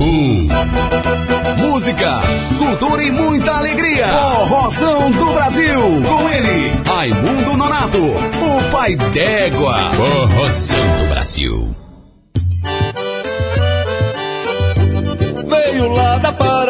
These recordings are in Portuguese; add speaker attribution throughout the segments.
Speaker 1: Pacaembu.
Speaker 2: Música, cultura e muita alegria. Forrozão do Brasil. Com ele, Raimundo Nonato, o pai d'égua.
Speaker 1: Forrozão do Brasil.
Speaker 3: Veio lá da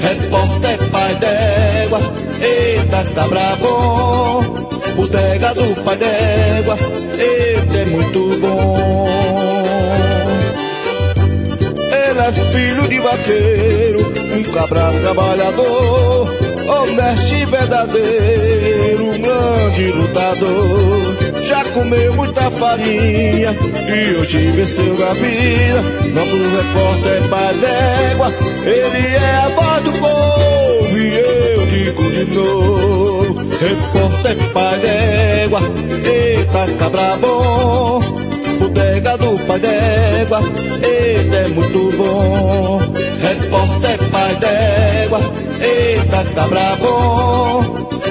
Speaker 3: Repórter pai d'égua, eita cabra bom. Bodega do pai d'égua, eita é muito bom. Ele é filho de vaqueiro, um cabra trabalhador, honesto e verdadeiro, um grande lutador. Já comeu muita farinha e hoje venceu a vida. Nosso repórter é pai d'égua, ele é a voz do povo e eu digo de novo. Repórter é pai d'égua, eita cabra bom. Bodega do pai d'égua, eita é muito bom. Repórter pai d'égua, eita cabra bom.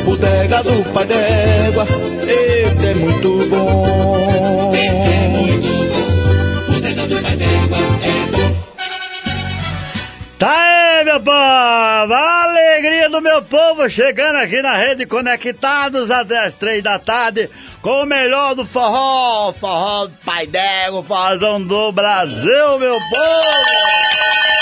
Speaker 3: Bodega do pai d'égua, eita é muito bom. Eita é muito bom. Bodega do pai d'égua é bom.
Speaker 4: Tá aí, meu povo! A alegria do meu povo chegando aqui na rede Conectados até as três da tarde com o melhor do forró, forró do Pai Dego, forrozão do Brasil, meu povo!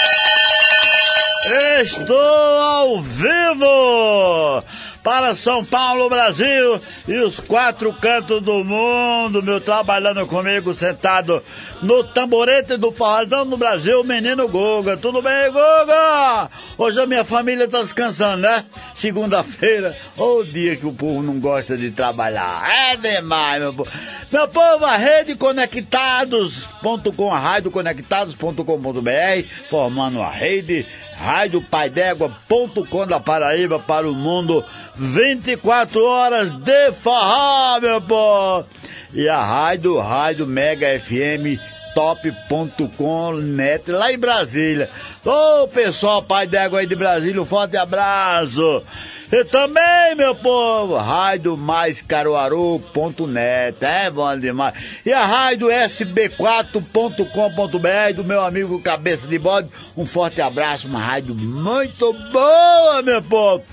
Speaker 4: Estou ao vivo! Para São Paulo, Brasil e os quatro cantos do mundo, meu trabalhando comigo sentado no tamborete do Forrozão do Brasil, menino Guga. Tudo bem, Guga? Hoje a minha família tá descansando, né? Segunda-feira, ou dia que o povo não gosta de trabalhar. É demais, meu povo. Meu povo, a rede conectados.com, a rádio conectados.com.br, formando a rede radiopaidégua.com da Paraíba para o mundo 24 horas de forró, meu povo! E a rádio, rádio Mega FM top.com net lá em Brasília. Ô pessoal, pai d'égua aí de Brasília, um forte abraço! E também, meu povo, rádio mais caruaru.net, é bom demais. E a rádio sb4.com.br do meu amigo Cabeça de Bode, um forte abraço, uma rádio muito boa, meu povo.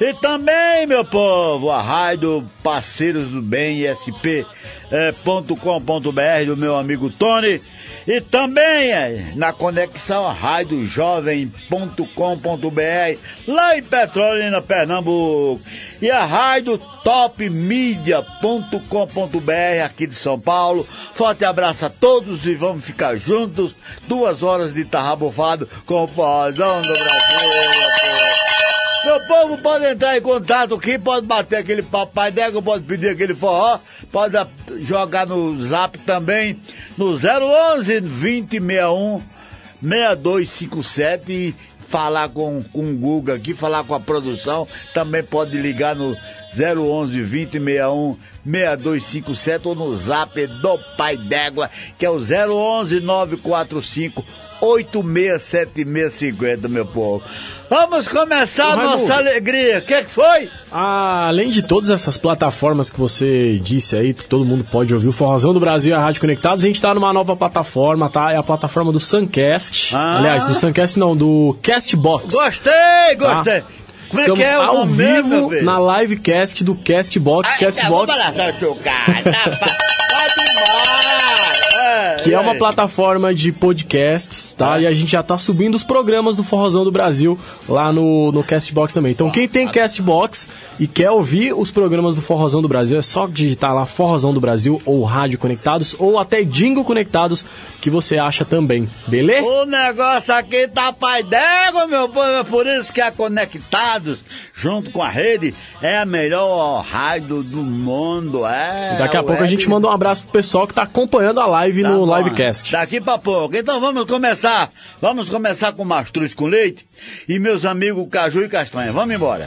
Speaker 4: E também, meu povo, a rádio Parceiros do Bem, isp.com.br do meu amigo Tony. E também é, na conexão radiojovem.com.br lá em Petrolina, Pernambuco. E a rádio topmedia.com.br aqui de São Paulo. Forte abraço a todos e vamos ficar juntos. Duas horas de tarrabofado com o Forrozão do Brasil. Meu povo pode entrar em contato aqui, pode bater aquele papai d'égua, pode pedir aquele forró, pode jogar no zap também, no 011 2061 6257 e falar com, com o Guga aqui, falar com a produção, também pode ligar no 011 2061 6257 ou no zap do Pai d'Égua, que é o 011 945 867650, meu povo. Vamos começar a nossa alegria. O que, que foi?
Speaker 5: Ah, além de todas essas plataformas que você disse aí, que todo mundo pode ouvir, o Forrozão do Brasil e a Rádio Conectados, a gente tá numa nova plataforma, tá? É a plataforma do Suncast.
Speaker 4: Ah.
Speaker 5: Aliás, do Suncast não, do Castbox.
Speaker 4: Gostei, gostei. Como
Speaker 5: Estamos
Speaker 4: é que é o
Speaker 5: ao
Speaker 4: mesmo,
Speaker 5: vivo na livecast do Castbox.
Speaker 4: Ai,
Speaker 5: Castbox.
Speaker 4: Tá, vamos lá, seu cara. Tá, pa-
Speaker 5: que é uma plataforma de podcasts, tá?
Speaker 6: É.
Speaker 5: E a gente já tá subindo os programas do Forrozão do Brasil lá no, no Castbox também. Então quem tem Castbox e quer ouvir os programas do Forrozão do Brasil, é só digitar lá Forrozão do Brasil ou Rádio Conectados ou até Dingo Conectados que você acha também, beleza?
Speaker 6: O negócio aqui tá pai d'égua, meu povo. É por isso que a Conectados, junto com a rede, é a melhor rádio do mundo. É,
Speaker 5: Daqui a pouco a gente manda um abraço pro pessoal que tá acompanhando a live
Speaker 6: Tá
Speaker 5: no
Speaker 6: bom.
Speaker 5: livecast.
Speaker 6: Daqui pra pouco. Então vamos começar. Vamos começar com mastruz com leite e meus amigos Caju e Castanha. Vamos embora.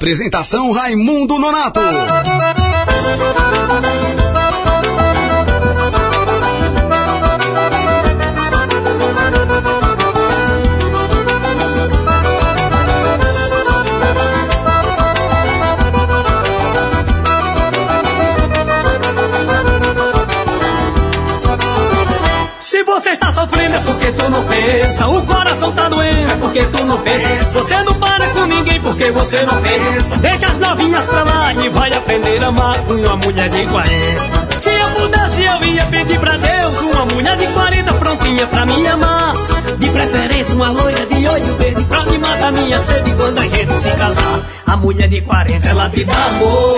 Speaker 2: Apresentação Raimundo Nonato.
Speaker 7: Sofrendo é porque tu não pensa. O coração tá doendo é porque tu não pensa. Você não para com ninguém porque você não pensa. Deixa as novinhas pra lá e vai aprender a amar com uma mulher de 40. Se eu pudesse, eu ia pedir pra Deus uma mulher de 40 prontinha pra me amar. De preferência uma loira de olho verde Pra me matar minha sede quando a gente se casar A mulher de 40 ela te dá amor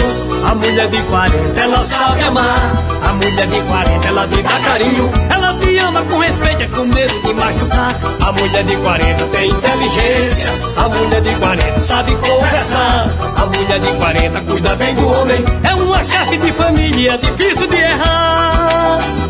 Speaker 7: A mulher de 40 ela sabe amar A mulher de 40 ela te dá carinho Ela te ama com respeito, é com medo de machucar. A mulher de 40 tem inteligência A mulher de 40 sabe conversar. A mulher de 40 cuida bem do homem É uma chefe de família, difícil de errar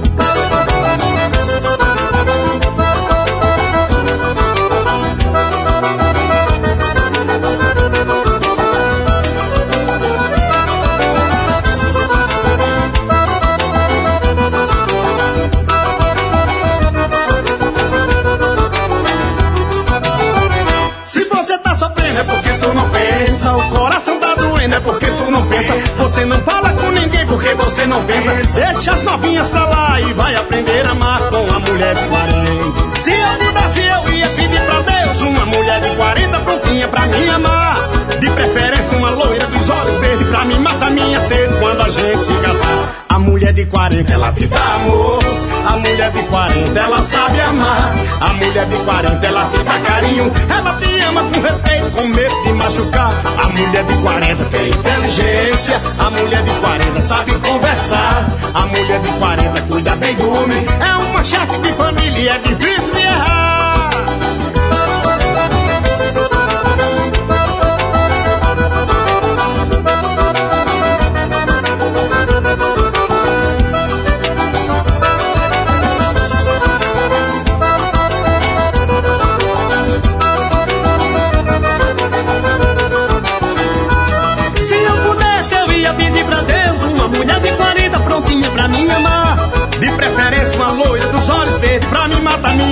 Speaker 8: pensa. O coração tá doendo é porque tu não pensa. Você não fala com ninguém porque você não pensa. Deixa as novinhas pra lá e vai aprender a amar com a mulher de 40. Se eu mudasse, eu ia pedir pra Deus uma mulher de 40 prontinha pra me amar. De preferência, uma loira dos olhos verdes pra me matar minha sede quando a gente se casar. A mulher de 40 ela te dá amor. A mulher de 40 ela sabe amar. A mulher de 40 ela te dá carinho. Ela te ama com respeito, com medo de machucar. A mulher de 40 tem inteligência. A mulher de 40 sabe conversar. A mulher de 40 cuida bem do homem. É uma chefe de família é difícil de errar.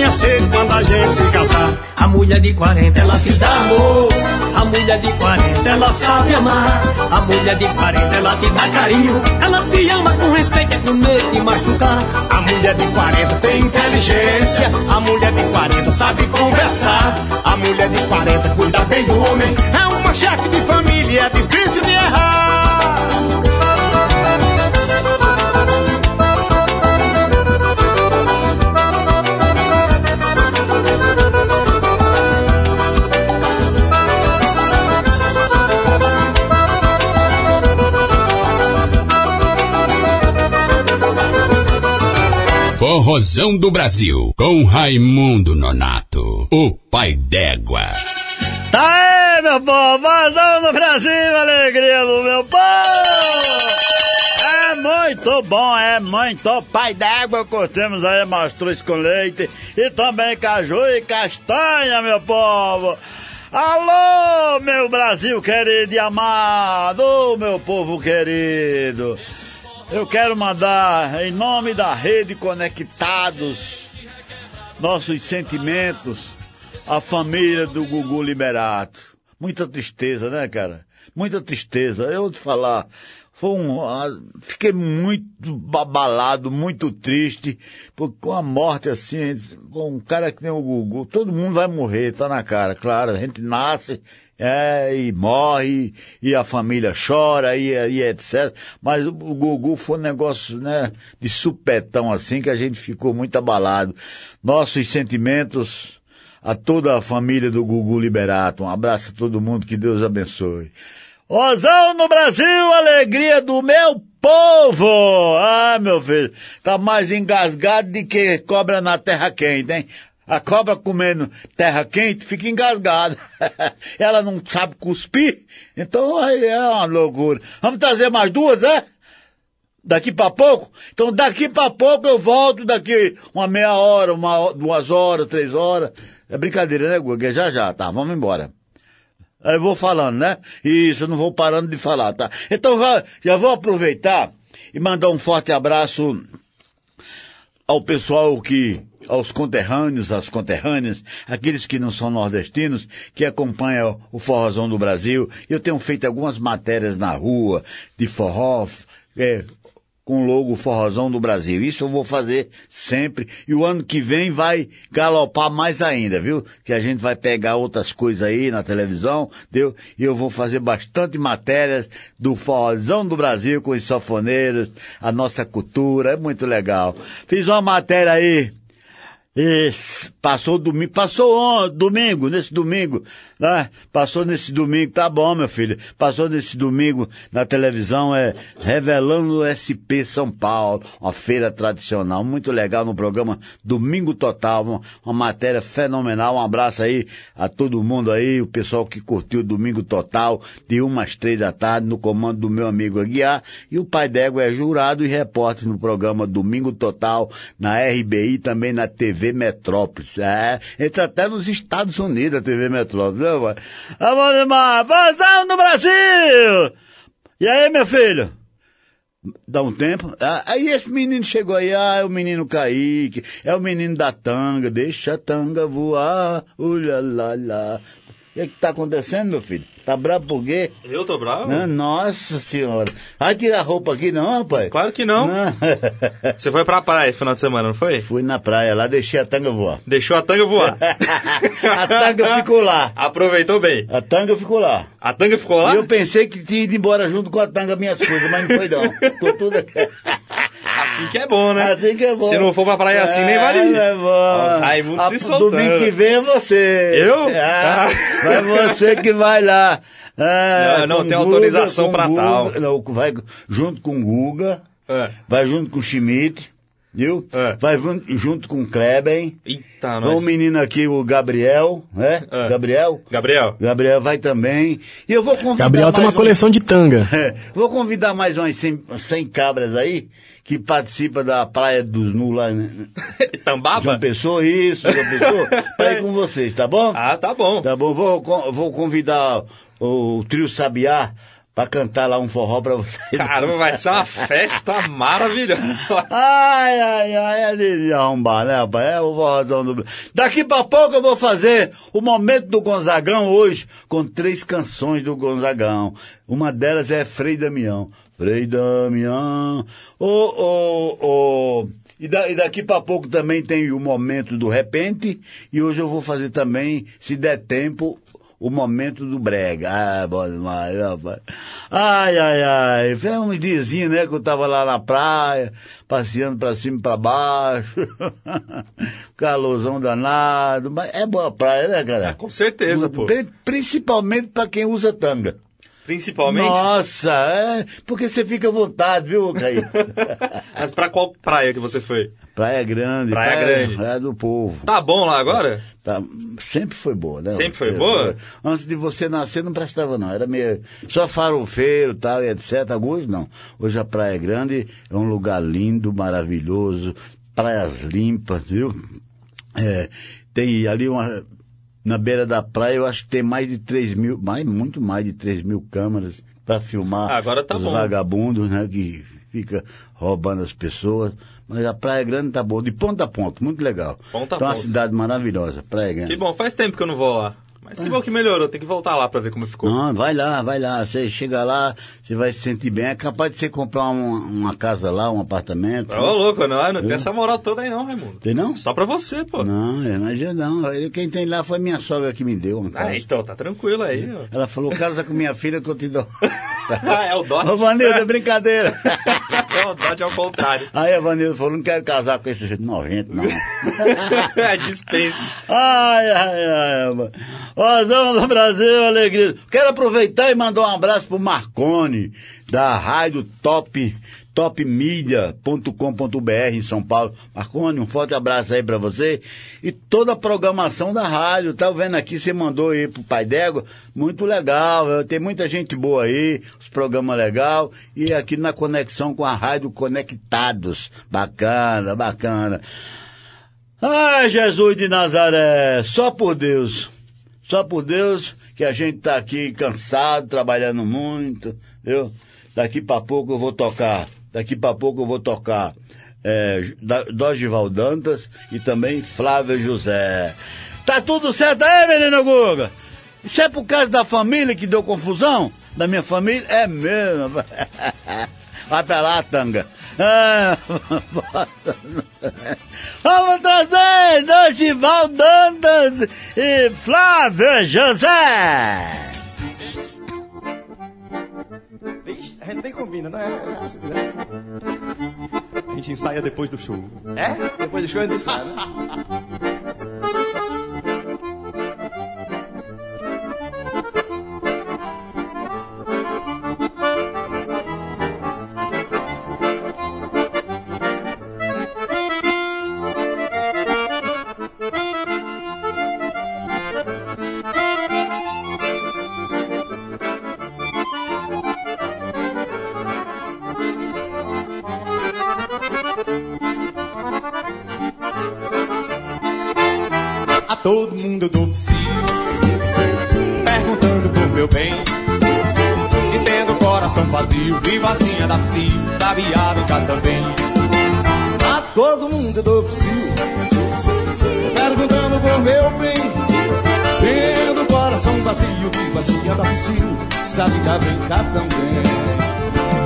Speaker 8: Sede quando a gente se casar.
Speaker 7: A mulher de 40 ela te dá amor. A mulher de 40 ela sabe amar. A mulher de 40 ela te dá carinho. Ela te ama com respeito, é com medo de machucar.
Speaker 8: A mulher de 40 tem inteligência. A mulher de 40 sabe conversar. A mulher de 40 cuida bem do homem. É uma chefe de família, é difícil de errar.
Speaker 2: Forrozão do Brasil, com Raimundo Nonato, o pai d'égua.
Speaker 4: Tá aí, meu povo, vazão no Brasil, alegria do meu povo! É muito bom, é muito pai d'água, cortemos aí mastruz com leite e também caju e castanha, meu povo! Alô, meu Brasil querido e amado, meu povo querido! Eu quero mandar, em nome da Rede Conectados, nossos sentimentos à família do Gugu Liberato. Muita tristeza, né, cara? Muita tristeza. Eu vou te falar, foi um, fiquei muito abalado, muito triste, porque com a morte assim, um cara que nem o Gugu, todo mundo vai morrer, tá na cara, claro, a gente nasce, é, e morre, e a família chora, e, e etc. Mas o Gugu foi um negócio, né, de supetão assim, que a gente ficou muito abalado. Nossos sentimentos a toda a família do Gugu Liberato. Um abraço a todo mundo, que Deus abençoe. Rosão no Brasil, alegria do meu povo! Ah, meu filho, tá mais engasgado do que cobra na terra quente, hein? A cobra comendo terra quente fica engasgada. Ela não sabe cuspir, então aí é uma loucura. Vamos trazer mais duas, é? Daqui pra pouco? Então daqui pra pouco eu volto daqui uma meia hora, uma, duas horas, três horas. É brincadeira, né, Guga? Já já, tá? Vamos embora. Eu vou falando, né? Isso, eu não vou parando de falar, tá? Então já, já vou aproveitar e mandar um forte abraço ao pessoal que, aos conterrâneos, às conterrâneas, aqueles que não são nordestinos, que acompanham o Forrozão do Brasil. Eu tenho feito algumas matérias na rua, de forró, é, com o logo Forrozão do Brasil. Isso eu vou fazer sempre. E o ano que vem vai galopar mais ainda, viu? Que a gente vai pegar outras coisas aí na televisão, deu? E eu vou fazer bastante matérias do Forrozão do Brasil com os safoneiros, a nossa cultura, é muito legal. Fiz uma matéria aí passou domingo, passou ontem, domingo, nesse domingo, né? Passou nesse domingo, tá bom, meu filho. Passou nesse domingo na televisão, é Revelando SP São Paulo, uma feira tradicional, muito legal no programa Domingo Total, uma, uma matéria fenomenal. Um abraço aí a todo mundo aí, o pessoal que curtiu Domingo Total, de uma às três da tarde, no comando do meu amigo Aguiar. E o pai d'égua é jurado e repórter no programa Domingo Total, na RBI, também na TV Metrópolis. É, entra até nos Estados Unidos a TV Metrópolis, viu? Vamos demais, vazão no Brasil! E aí, meu filho? Dá um tempo. Ah, Aí esse menino chegou aí, ah, é o menino Kaique, é o menino da tanga, deixa a tanga voar, ulha lá lá. O que é que tá acontecendo, meu filho? Tá bravo por quê?
Speaker 9: Eu tô bravo?
Speaker 4: Ah, Nossa senhora. Vai tirar roupa aqui não, rapaz?
Speaker 9: Claro que não. Você foi pra praia esse final de semana, não foi?
Speaker 4: Fui na praia lá, deixei a tanga voar.
Speaker 9: Deixou a tanga voar.
Speaker 4: a tanga ficou lá.
Speaker 9: Aproveitou bem.
Speaker 4: A tanga ficou lá.
Speaker 9: A tanga ficou lá?
Speaker 4: E eu pensei que tinha ido embora junto com a tanga minhas coisas, mas não foi não. Ficou tudo aqui.
Speaker 9: Assim que é bom, né?
Speaker 4: Assim que é bom.
Speaker 9: Se não for pra praia assim, nem vale ir.
Speaker 4: É bom.
Speaker 9: Raimundo
Speaker 4: A-
Speaker 9: se soltando.
Speaker 4: Domingo que vem é você.
Speaker 9: Eu?
Speaker 4: Ah,
Speaker 9: Ah.
Speaker 4: Vai você que vai lá. Ah,
Speaker 9: Não, não, tem
Speaker 4: Guga,
Speaker 9: autorização pra
Speaker 4: Guga,
Speaker 9: tal.
Speaker 4: Não, vai junto com o Guga,
Speaker 9: É.
Speaker 4: vai junto com o Schmidt, viu?
Speaker 9: É.
Speaker 4: Vai jun- junto com o Kleben.
Speaker 9: Eita,
Speaker 4: O
Speaker 9: nós.
Speaker 4: menino aqui, o Gabriel, né?
Speaker 9: É.
Speaker 4: Gabriel.
Speaker 9: Gabriel.
Speaker 4: Gabriel vai também. E eu vou convidar
Speaker 5: Gabriel tem uma coleção de tanga.
Speaker 4: É, vou convidar mais umas 100, 100 cabras aí que participam da Praia dos Nu lá em
Speaker 9: Tambaba?
Speaker 4: João Pessoa, isso, João Pessoa, pra ir com vocês, tá bom?
Speaker 9: Ah, tá bom.
Speaker 4: Tá bom, vou, vou convidar o, o trio Sabiá pra cantar lá um forró pra vocês.
Speaker 9: Caramba, vai ser uma festa maravilhosa.
Speaker 4: Ai, ai, ai, é de arrombar, né, rapaz? É o forrozão do... Daqui pra pouco eu vou fazer o momento do Gonzagão hoje, com três canções do Gonzagão. Uma delas é Frei Damião. Frei Damião. Ô, ô, ô... E, da- e daqui pra pouco também tem o momento do repente, e hoje eu vou fazer também, se der tempo, o momento do brega. Ah, demais, rapaz. Ai, ai, ai. Foi uns diazinhos, né, que eu tava lá na praia, passeando pra cima e pra baixo. Calorzão danado. Mas é boa praia, né, cara?
Speaker 9: Com certeza, pô.
Speaker 4: Pri- Principalmente pra quem usa tanga.
Speaker 9: Principalmente.
Speaker 4: Nossa, é. Porque você fica à vontade, viu, Caí?
Speaker 9: Mas pra qual praia que você foi?
Speaker 4: praia Grande.
Speaker 9: Praia Grande.
Speaker 4: Praia do povo.
Speaker 9: Tá bom lá agora?
Speaker 4: Tá, sempre foi boa, né?
Speaker 9: Sempre foi boa?
Speaker 4: Antes de você nascer não prestava não, era meio só farofeiro tal e etc. Hoje não. Hoje a Praia Grande é um lugar lindo, maravilhoso, praias limpas, viu? É, tem ali uma na beira da praia eu acho que tem mais de 3 mil, mais, muito mais de 3 mil câmeras para filmar
Speaker 9: Ah, agora tá
Speaker 4: os
Speaker 9: bom.
Speaker 4: vagabundos, né? Que fica roubando as pessoas. Mas a Praia Grande tá boa, de ponta a ponta, muito legal.
Speaker 9: Ponta a
Speaker 4: então, uma
Speaker 9: ponta.
Speaker 4: cidade maravilhosa, Praia Grande.
Speaker 9: Que bom, faz tempo que eu não vou lá. Mas que bom que melhorou, tem que voltar lá pra ver como ficou.
Speaker 4: Não, vai lá, vai lá. Você chega lá, você vai se sentir bem. É capaz de você comprar uma, uma casa lá, um apartamento.
Speaker 9: Ô, louco, não, não tem essa moral toda aí não, Raimundo.
Speaker 4: Tem não?
Speaker 9: Só pra você, pô.
Speaker 4: Não, eu imagino não. Quem tem lá foi minha sogra que me deu uma casa.
Speaker 9: Ah, então, tá tranquilo aí, ó.
Speaker 4: Ela falou, casa com minha filha que eu te dou.
Speaker 9: Ah, é o Dodge.
Speaker 4: Ô, Vanildo, é brincadeira.
Speaker 9: É o Dodge ao contrário.
Speaker 4: Aí a Vanildo falou, não quero casar com esse jeito nojento, não.
Speaker 9: É, dispensa.
Speaker 4: Ai, ai, ai. mano. Rosão do Brasil, alegria. Quero aproveitar e mandar um abraço pro Marcone, da rádio Top, topmedia.com.br em São Paulo. Marcone, um forte abraço aí pra você. E toda a programação da rádio, tá vendo aqui, você mandou aí pro Pai D'Égua, muito legal, tem muita gente boa aí, os programas legal, e aqui na conexão com a rádio Conectados. Bacana, bacana. Ai, Jesus de Nazaré, só por Deus, só por Deus que a gente tá aqui cansado, trabalhando muito, viu? Daqui pra pouco eu vou tocar, daqui pra pouco eu vou tocar é, Dorival Dantas e também Flávio José. Tá tudo certo aí, menino Guga? Isso é por causa da família que deu confusão? Da minha família? É mesmo. Vai pra lá, tanga. Ah, Vamos trazer Dorival Dantas e Flávio José.
Speaker 10: A gente nem combina, não é? né?
Speaker 11: A gente ensaia depois do show.
Speaker 12: É? Depois do show a gente sai, né?
Speaker 11: eu dou sim, perguntando por meu bem. E tendo o coração vazio, vivo assim da cio, sabia brincar também.
Speaker 3: A todo mundo eu dou psiu Perguntando por meu bem Tendo o coração vazio Vivo assim a dar psiu Sabia brincar também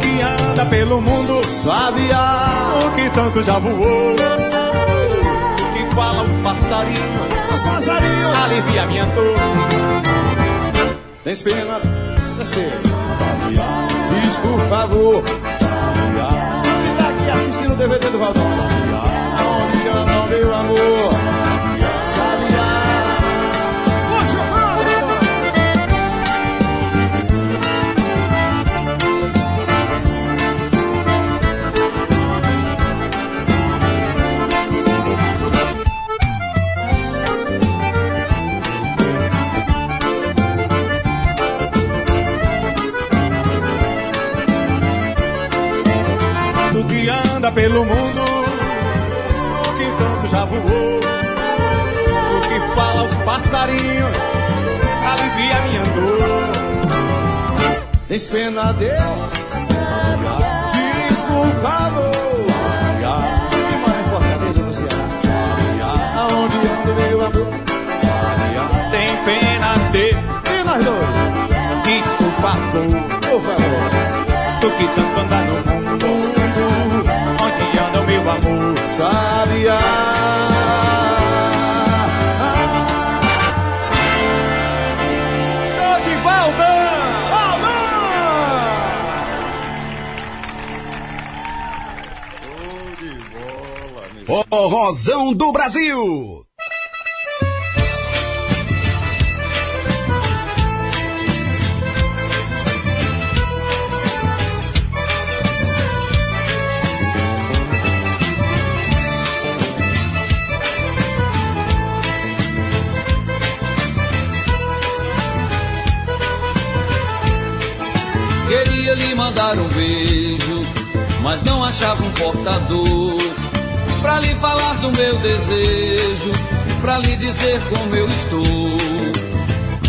Speaker 11: Que anda pelo mundo,
Speaker 3: Sabia
Speaker 11: o que tanto já voou. Que fala os passarinhos,
Speaker 3: Os passarinhos.
Speaker 11: Alivia minha dor.
Speaker 3: Tem pena? Descer Diz por favor. Quem tá aqui assistindo o DVD do Valdão. Aonde anda o meu amor
Speaker 11: pelo mundo, o que tanto já voou. O que fala os passarinhos, alivia minha dor.
Speaker 3: Tem pena dele Diz por favor Quem mora em Fortaleza no Ceará Aonde anda meu amor
Speaker 11: Tem pena de,
Speaker 3: E nós dois
Speaker 11: diz por favor.
Speaker 3: Por favor
Speaker 11: Do que tanto anda no mundo, amor.
Speaker 3: Sabia
Speaker 11: Dosivalda!
Speaker 2: Forrozão do Brasil.
Speaker 13: Mandar um beijo, mas não achava um portador. Pra lhe falar do meu desejo, pra lhe dizer como eu estou.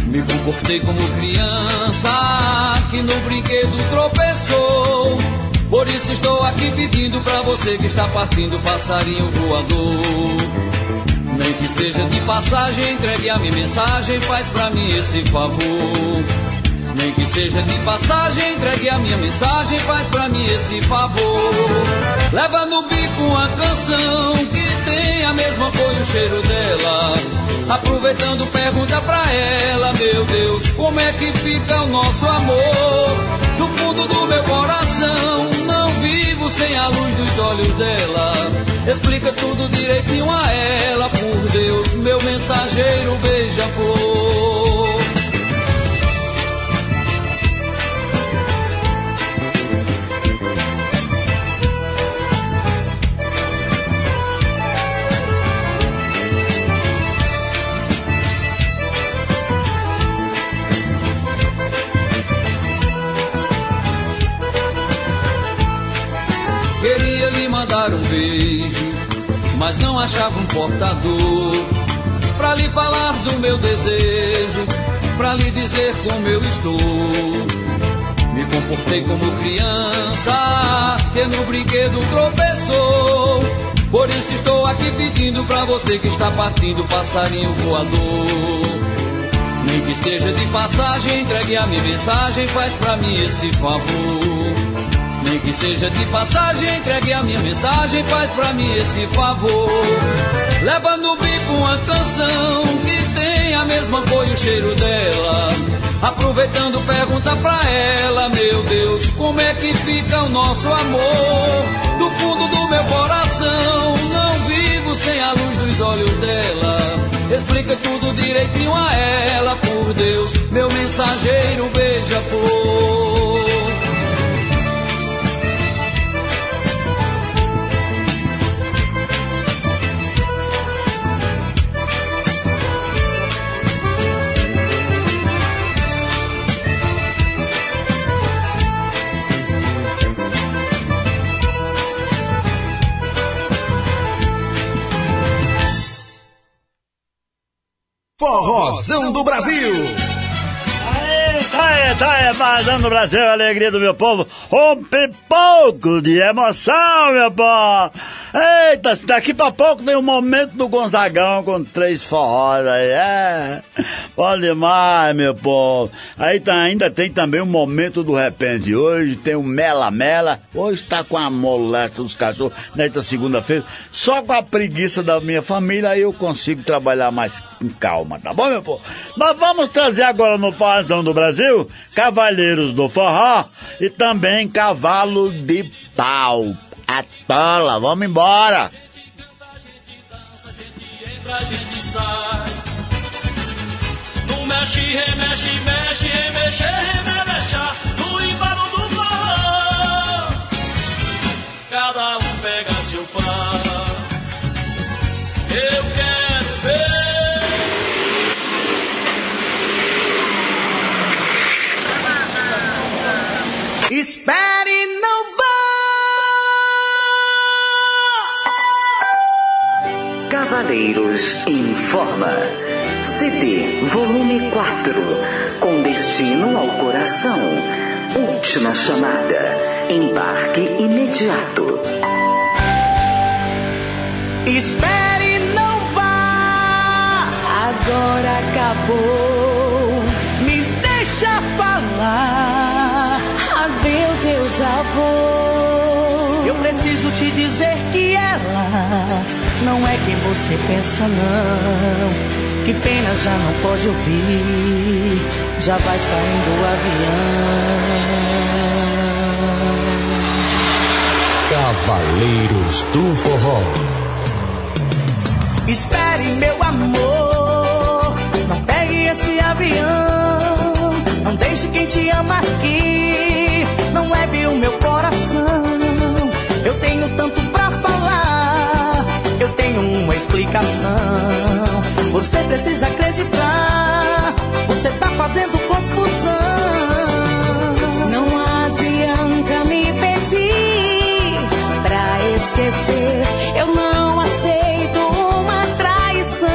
Speaker 13: Me comportei como criança que no brinquedo tropeçou. Por isso estou aqui pedindo pra você que está partindo passarinho voador. Nem que seja de passagem, entregue a minha mensagem, faz pra mim esse favor. Nem que seja de passagem, entregue a minha mensagem, faz pra mim esse favor. Leva no bico uma canção que tem a mesma cor e o cheiro dela. Aproveitando, pergunta pra ela, meu Deus, como é que fica o nosso amor? Do fundo do meu coração, não vivo sem a luz dos olhos dela. Explica tudo direitinho a ela, por Deus, meu mensageiro beija-flor. Mandar um beijo, mas não achava um portador. Pra lhe falar do meu desejo, pra lhe dizer como eu estou. Me comportei como criança que no brinquedo tropeçou. Por isso estou aqui pedindo pra você que está partindo passarinho voador. Nem que seja de passagem, entregue a minha mensagem, faz pra mim esse favor. Que seja de passagem, entregue a minha mensagem, faz pra mim esse favor. Leva no bico uma canção que tem a mesma cor e o cheiro dela. Aproveitando, pergunta pra ela, meu Deus, como é que fica o nosso amor? Do fundo do meu coração, não vivo sem a luz dos olhos dela. Explica tudo direitinho a ela, por Deus, meu mensageiro beija-flor.
Speaker 4: Aí, tá aí, Forrozão do Brasil, a alegria do meu povo. Um pipoco de emoção, meu povo. Eita, daqui pra pouco tem um momento do Gonzagão com três forrós aí. É, bom demais, meu povo. Aí tá, ainda tem também o momento do repente. Hoje tem o Mela Mela. Hoje tá com a molesta dos cachorros nesta segunda-feira. Só com a preguiça da minha família aí eu consigo trabalhar mais com calma, tá bom, meu povo? Nós vamos trazer agora no Forrozão do Brasil Cavaleiros do Forró e também Cavalo de Pau. Atola, vamos embora!
Speaker 14: pra gente sai. No mexe, remexe, mexe, remexe, remexa, no embalo do forró. Cada um pega seu pau. Eu quero ver.
Speaker 15: Espere não
Speaker 16: Cavaleiros informa. CD volume 4. Com destino ao coração. Última chamada. Embarque imediato.
Speaker 15: Espere não vá. Agora acabou. Me deixa falar.
Speaker 6: Adeus, eu já vou.
Speaker 15: Eu preciso te dizer que ela não é quem você pensa, não. Que pena já não pode ouvir. Já vai saindo o avião.
Speaker 2: Cavaleiros do Forró.
Speaker 15: Espere, meu amor. Não pegue esse avião. Não deixe quem te ama aqui. Explicação. Você precisa acreditar. Você tá fazendo confusão.
Speaker 6: Não adianta me pedir pra esquecer. Eu não aceito uma traição.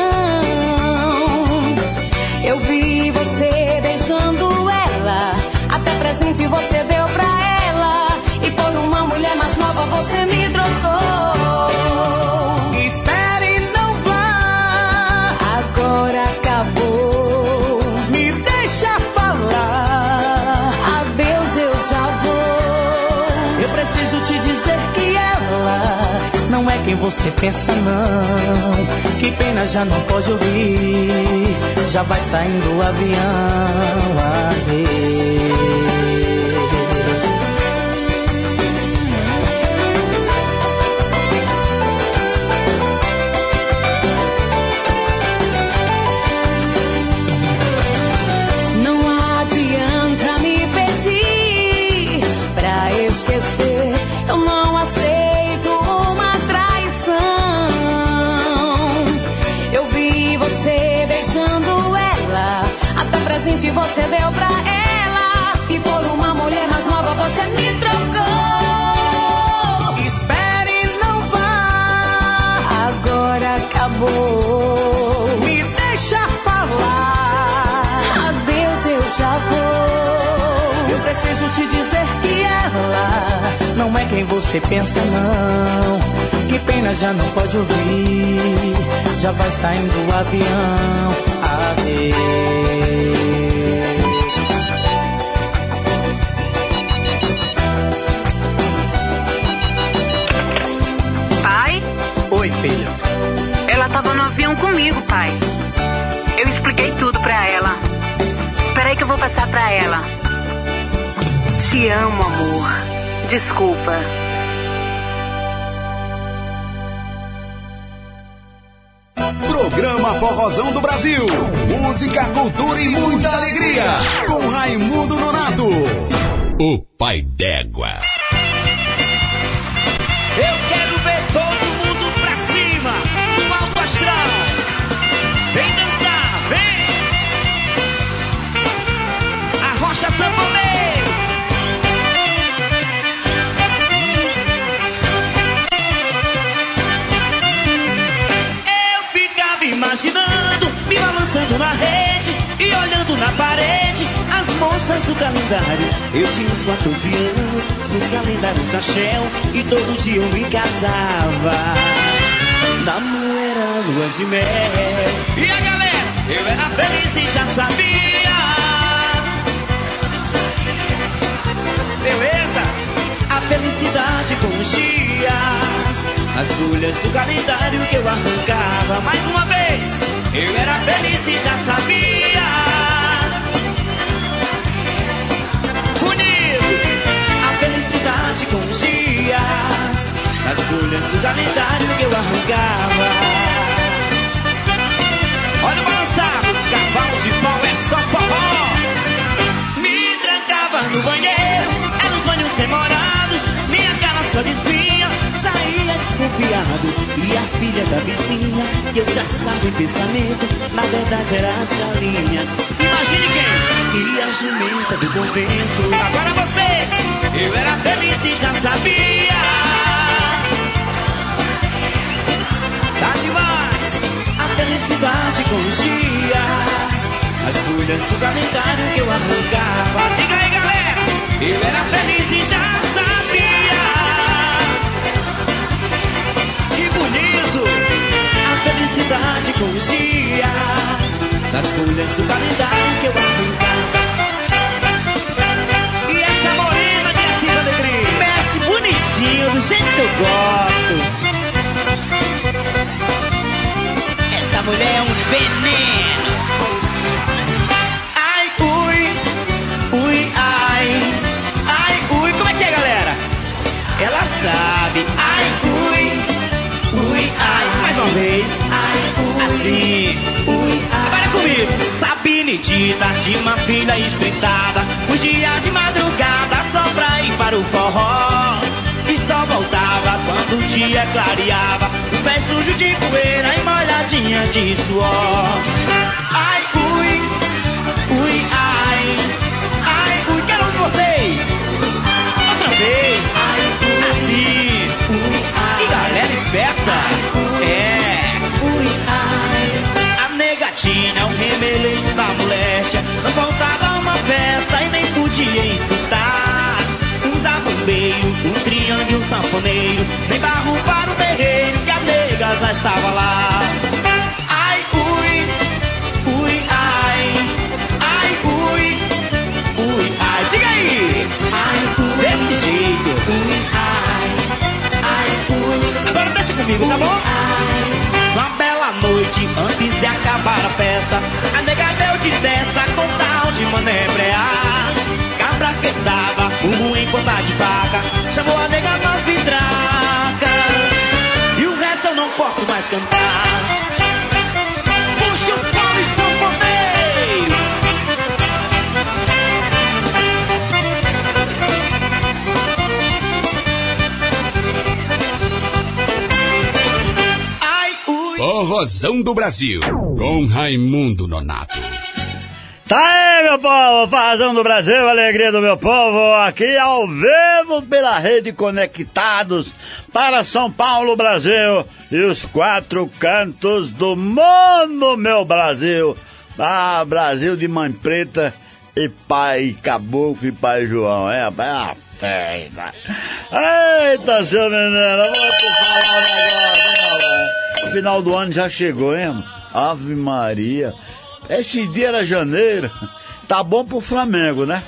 Speaker 6: Eu vi você beijando ela. Até presente você deu pra ela. E por uma mulher mais nova você me trocou.
Speaker 15: Você pensa, não. Que pena já não pode ouvir. Já vai saindo o avião. Adeus. Quem você pensa, não. Que pena já não pode ouvir. Já vai saindo o avião. Adeus.
Speaker 17: Pai,
Speaker 15: Oi, filha.
Speaker 17: ela tava no avião comigo, pai. Eu expliquei tudo pra ela. Espera Peraí que eu vou passar pra ela. Te amo, amor. Desculpa.
Speaker 2: Programa Forrozão do Brasil. Música, cultura e muita alegria. Com Raimundo Nonato.
Speaker 1: O pai d'égua.
Speaker 18: Moças do calendário. Eu tinha uns 14 anos nos calendários da Shell e todo dia eu me casava. Namoro era lua de mel. E a galera, eu era feliz e já sabia. Beleza? A felicidade com os dias. As folhas do calendário que eu arrancava. Mais uma vez, eu era feliz e já sabia. Felicidade com os dias. As folhas do calendário que eu arrancava. Olha o balançado, cavalo de pau é só forró. Me trancava no banheiro, eram os banhos demorados. Minha cara só de espinha, saía desconfiado. E a filha da vizinha, que eu traçava em pensamento, na verdade era as galinhas. Imagine quem? E a jumenta do convento. Agora vocês, eu era feliz e já sabia. Tá demais, a felicidade com os dias. As folhas do calendário que eu arrancava. Diga aí, galera, eu era feliz e já sabia. Que bonito, a felicidade com os dias. Das folhas do calendário que eu arrancava. Do jeito que eu gosto. Essa mulher é um veneno. Ai, ui, ui, ai. Ai, ui, como é que é, galera? Ela sabe. Ai, ui, ui, ai. Mais uma vez. Ai, ui. Assim. Ui, ai. Agora comigo. Sabine dita de uma filha espreitada. Fugia de madrugada só pra ir para o forró. E só voltava quando o dia clareava. Os pés sujos de poeira e molhadinha de suor. Ai, ui, ui, ai. Ai, ui, quero um de vocês. Outra vez. Assim. E galera esperta. É. A negatina é o remeleixo da moléstia. Não faltava uma festa sanfoneiro. Nem barro para o terreiro que a nega já estava lá. Ai, ui, ui, ai. Ai, ui, ui, ai. Diga aí. Ai, ui. Desse jeito. Ui, ai. Ai, ui. Agora deixa comigo, tá bom? Uma bela noite antes de acabar a festa A nega deu de testa com tal de manebrear Chamou a nega nas vidracas E o resto eu não posso mais cantar Puxa o fone, sanfoneiro
Speaker 1: Forrozão do Brasil. Com Raimundo Nonato.
Speaker 4: Tá aí, meu povo, Fazão do Brasil, alegria do meu povo, aqui ao vivo pela rede Conectados para São Paulo, Brasil e os quatro cantos do mundo, meu Brasil. Ah, Brasil de mãe preta e pai caboclo e pai João, é, rapaz, é uma festa. Eita, seu menino, vou te falar um negócio, O final do ano já chegou, hein? Ave Maria. Esse dia era janeiro. Tá bom pro Flamengo, né?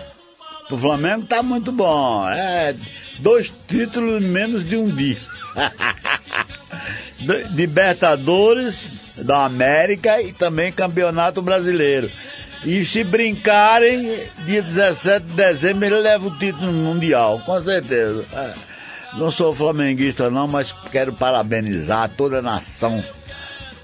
Speaker 4: Pro Flamengo tá muito bom. É dois títulos menos de um dia. Libertadores da América e também Campeonato Brasileiro. E se brincarem, dia 17 de dezembro ele leva o título mundial, com certeza. É. Não sou flamenguista não, mas quero parabenizar toda a nação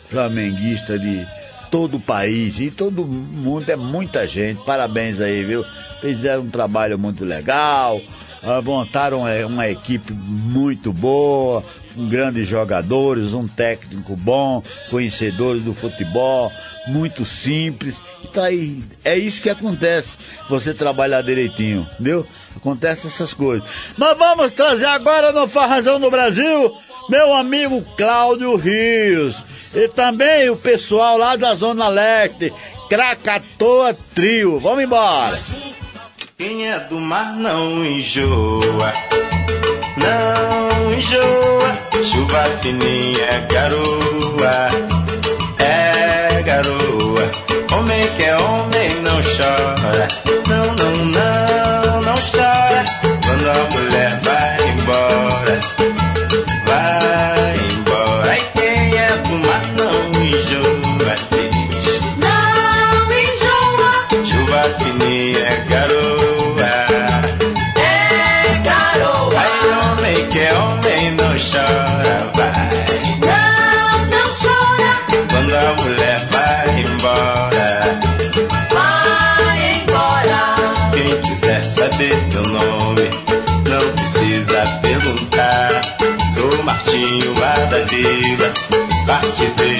Speaker 4: flamenguista de todo o país, e todo mundo, é muita gente. Parabéns aí, viu? Fizeram um trabalho muito legal, ah, montaram é, uma equipe muito boa, grandes jogadores, um técnico bom, conhecedores do futebol, muito simples. Tá aí, é isso que acontece, você trabalhar direitinho, entendeu? Acontece essas coisas. mas vamos trazer agora no Farrazão do Brasil, meu amigo Cláudio Rios e também o pessoal lá da Zona Leste, Krakatoa Trio. Vamos embora!
Speaker 19: Quem é do mar não enjoa, não enjoa, chuva fininha, é garoa, é garoa, homem que é homem não chora. te ver.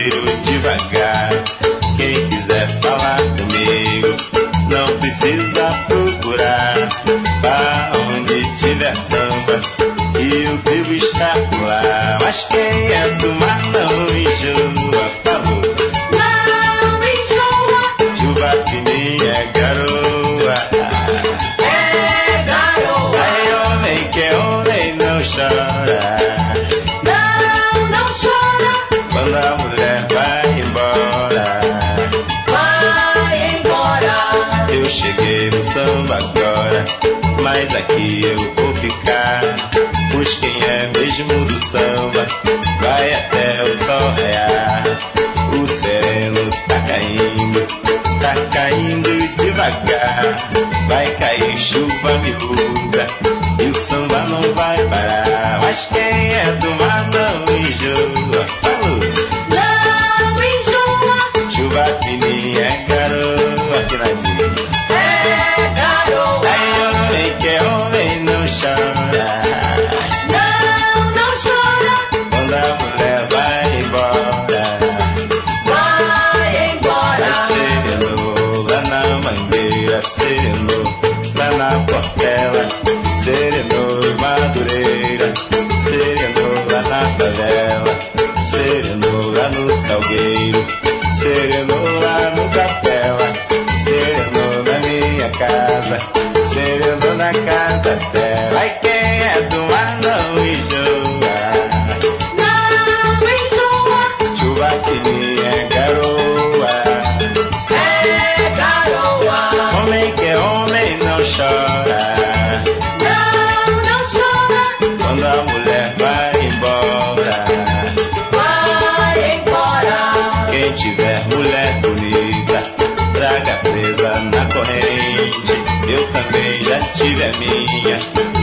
Speaker 19: minha,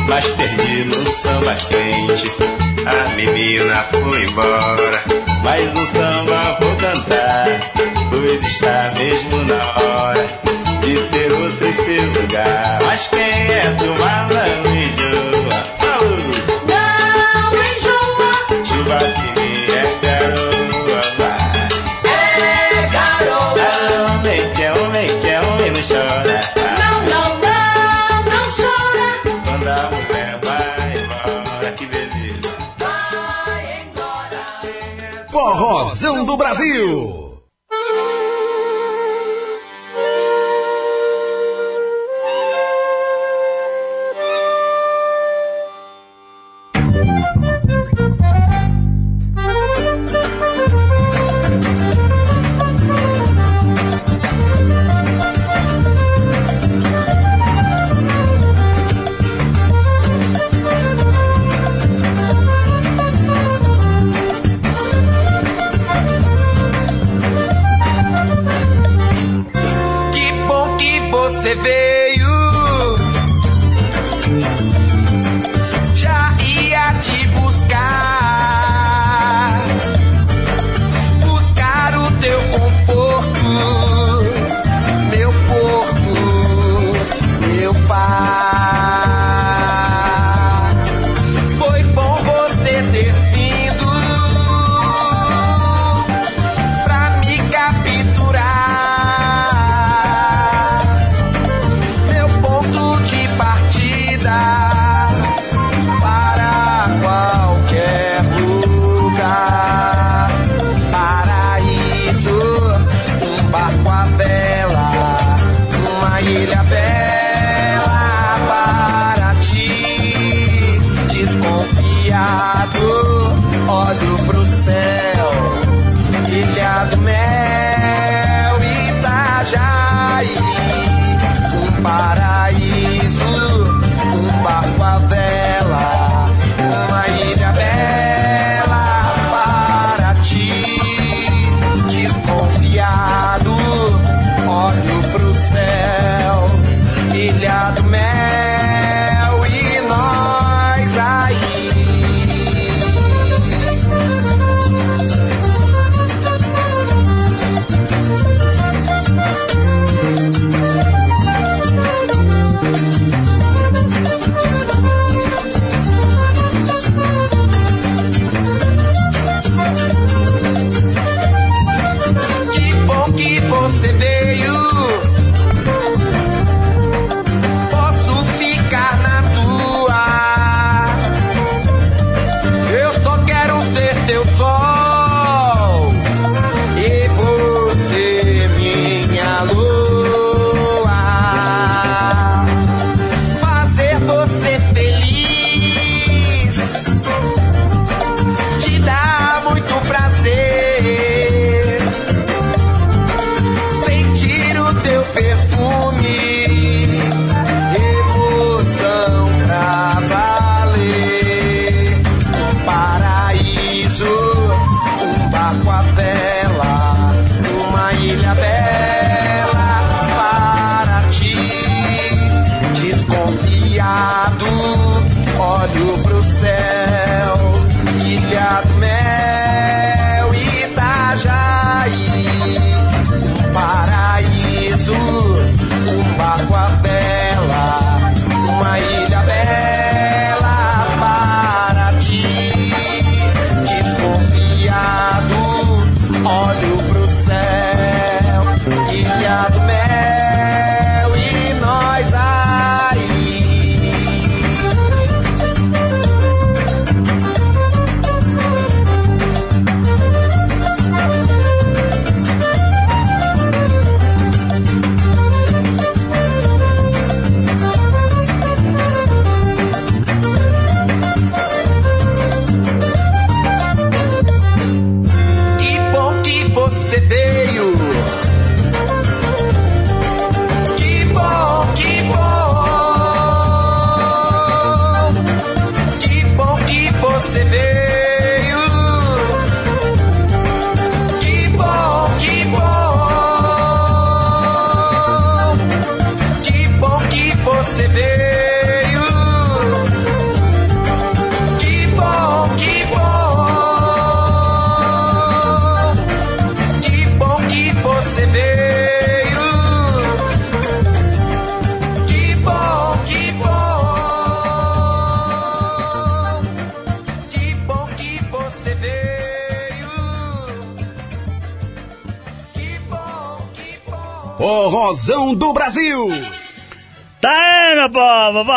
Speaker 19: mas perdi no samba quente. A menina foi embora, mas o samba vou cantar, pois está mesmo na hora de ter outro em seu lugar. Mas quem é do
Speaker 2: mal? Brasil.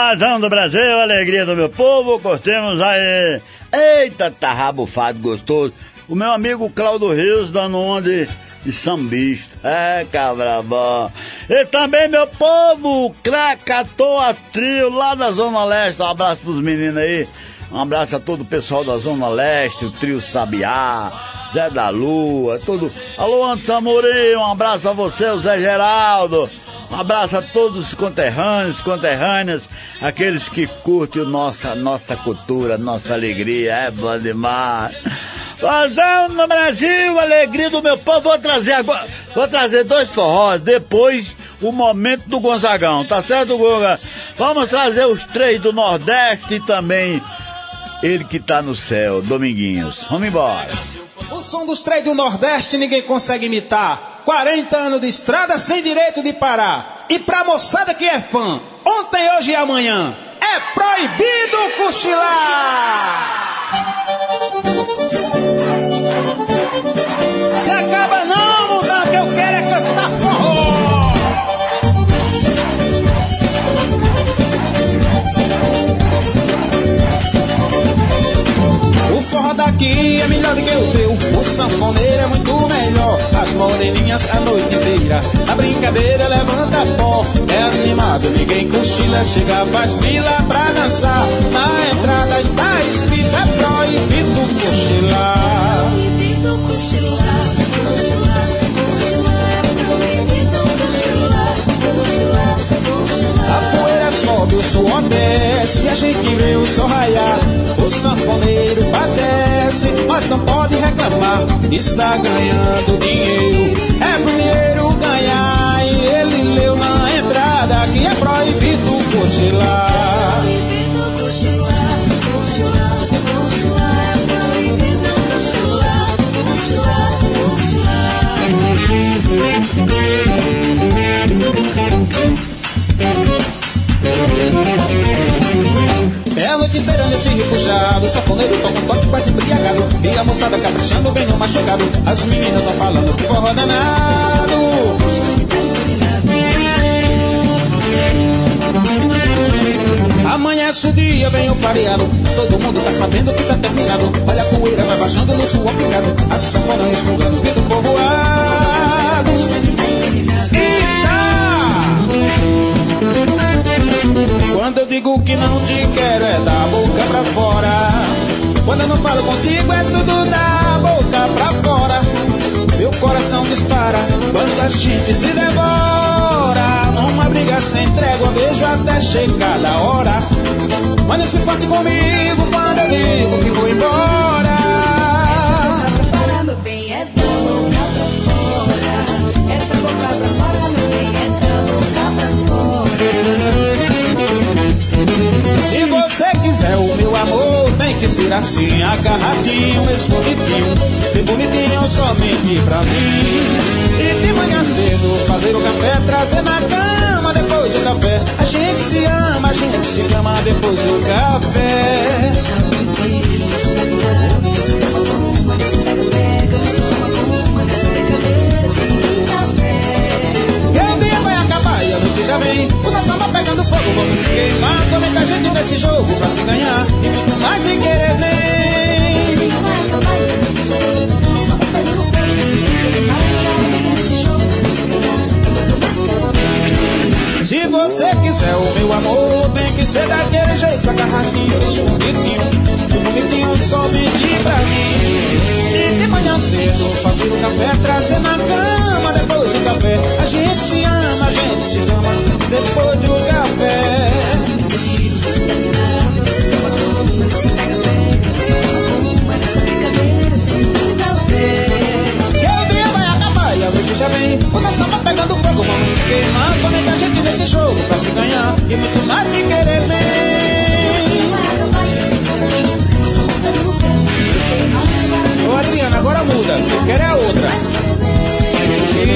Speaker 4: Vazão do Brasil, alegria do meu povo, curtimos aí. Eita, tá rabufado gostoso. O meu amigo Claudio Rios dando onda de, de sambista. É, cabra bom. E também, meu povo, Krakatoa Trio, lá da Zona Leste. Um abraço pros meninos aí. Um abraço a todo o pessoal da Zona Leste, o trio Sabiá, Zé da Lua, tudo. Alô, Anderson Amorim, um abraço a você, o Zé Geraldo. Um abraço a todos os conterrâneos, conterrâneas, aqueles que curtem nossa, nossa cultura, nossa alegria, é bom demais. Vazão no Brasil, alegria do meu povo, vou trazer agora, vou trazer dois forrós, depois o momento do Gonzagão, tá certo, Guga? Vamos trazer os três do Nordeste e também ele que tá no céu, Dominguinhos. Vamos embora.
Speaker 20: O som dos três do Nordeste ninguém consegue imitar. 40 anos de estrada sem direito de parar. E pra moçada que é fã, ontem, hoje e amanhã, é proibido cochilar. Forró daqui é melhor do que o teu. O sanfoneiro é muito melhor. As moreninhas a noite inteira. Na brincadeira levanta pó. É animado, ninguém cochila. Chega, faz fila pra dançar. Na entrada está escrito: é proibido cochilar.
Speaker 6: Proibido cochilar,
Speaker 20: sobe, o suor desce, a gente vê o sol raiar. O sanfoneiro padece, mas não pode reclamar. Está ganhando dinheiro, é dinheiro ganhar. E ele leu na entrada que é proibido cochilar. Nesse repuxado, o sanfoneiro toca um toque quase embriagado. E a moçada caprichando bem no machucado. As meninas tão falando que forró danado. Amanhece o dia, vem o pareado. Todo mundo tá sabendo que tá terminado. Olha a poeira vai baixando no suor picado. A sanfona esfogando o grito povoado. Quando eu digo que não te quero é da boca pra fora. Quando eu não falo contigo é tudo da boca pra fora. Meu coração dispara quando a gente se devora. Numa briga sem trégua, beijo até chegar da hora. Mas não se importe comigo quando eu digo que vou embora.
Speaker 6: É pra fora, meu bem, é da
Speaker 20: boca
Speaker 6: pra fora. É da boca pra fora, meu bem, é da boca pra fora.
Speaker 20: Se você quiser o meu amor, tem que ser assim, agarradinho, escondidinho, bem bonitinho somente pra mim. E de manhã cedo, fazer o café, trazer na cama, depois o café. A gente se ama, a gente se ama, depois o café. O nosso samba pegando fogo, vamos se queimar. Somente a gente nesse jogo pra se ganhar. E muito mais sem querer nem. Se você quiser o meu amor, tem que ser daquele jeito agarradinho, escondidinho, bonitinho, somente pra mim. E de manhã cedo, fazer o café, trazer na cama, depois do café. A gente se ama, a gente se ama, depois do café. Acabar a noite já vem. O nosso pegando fogo, vamos se queimar. Somente a gente nesse jogo pra se ganhar. E muito mais se querer nem. Ô Adriana, agora muda. Eu quero é outra.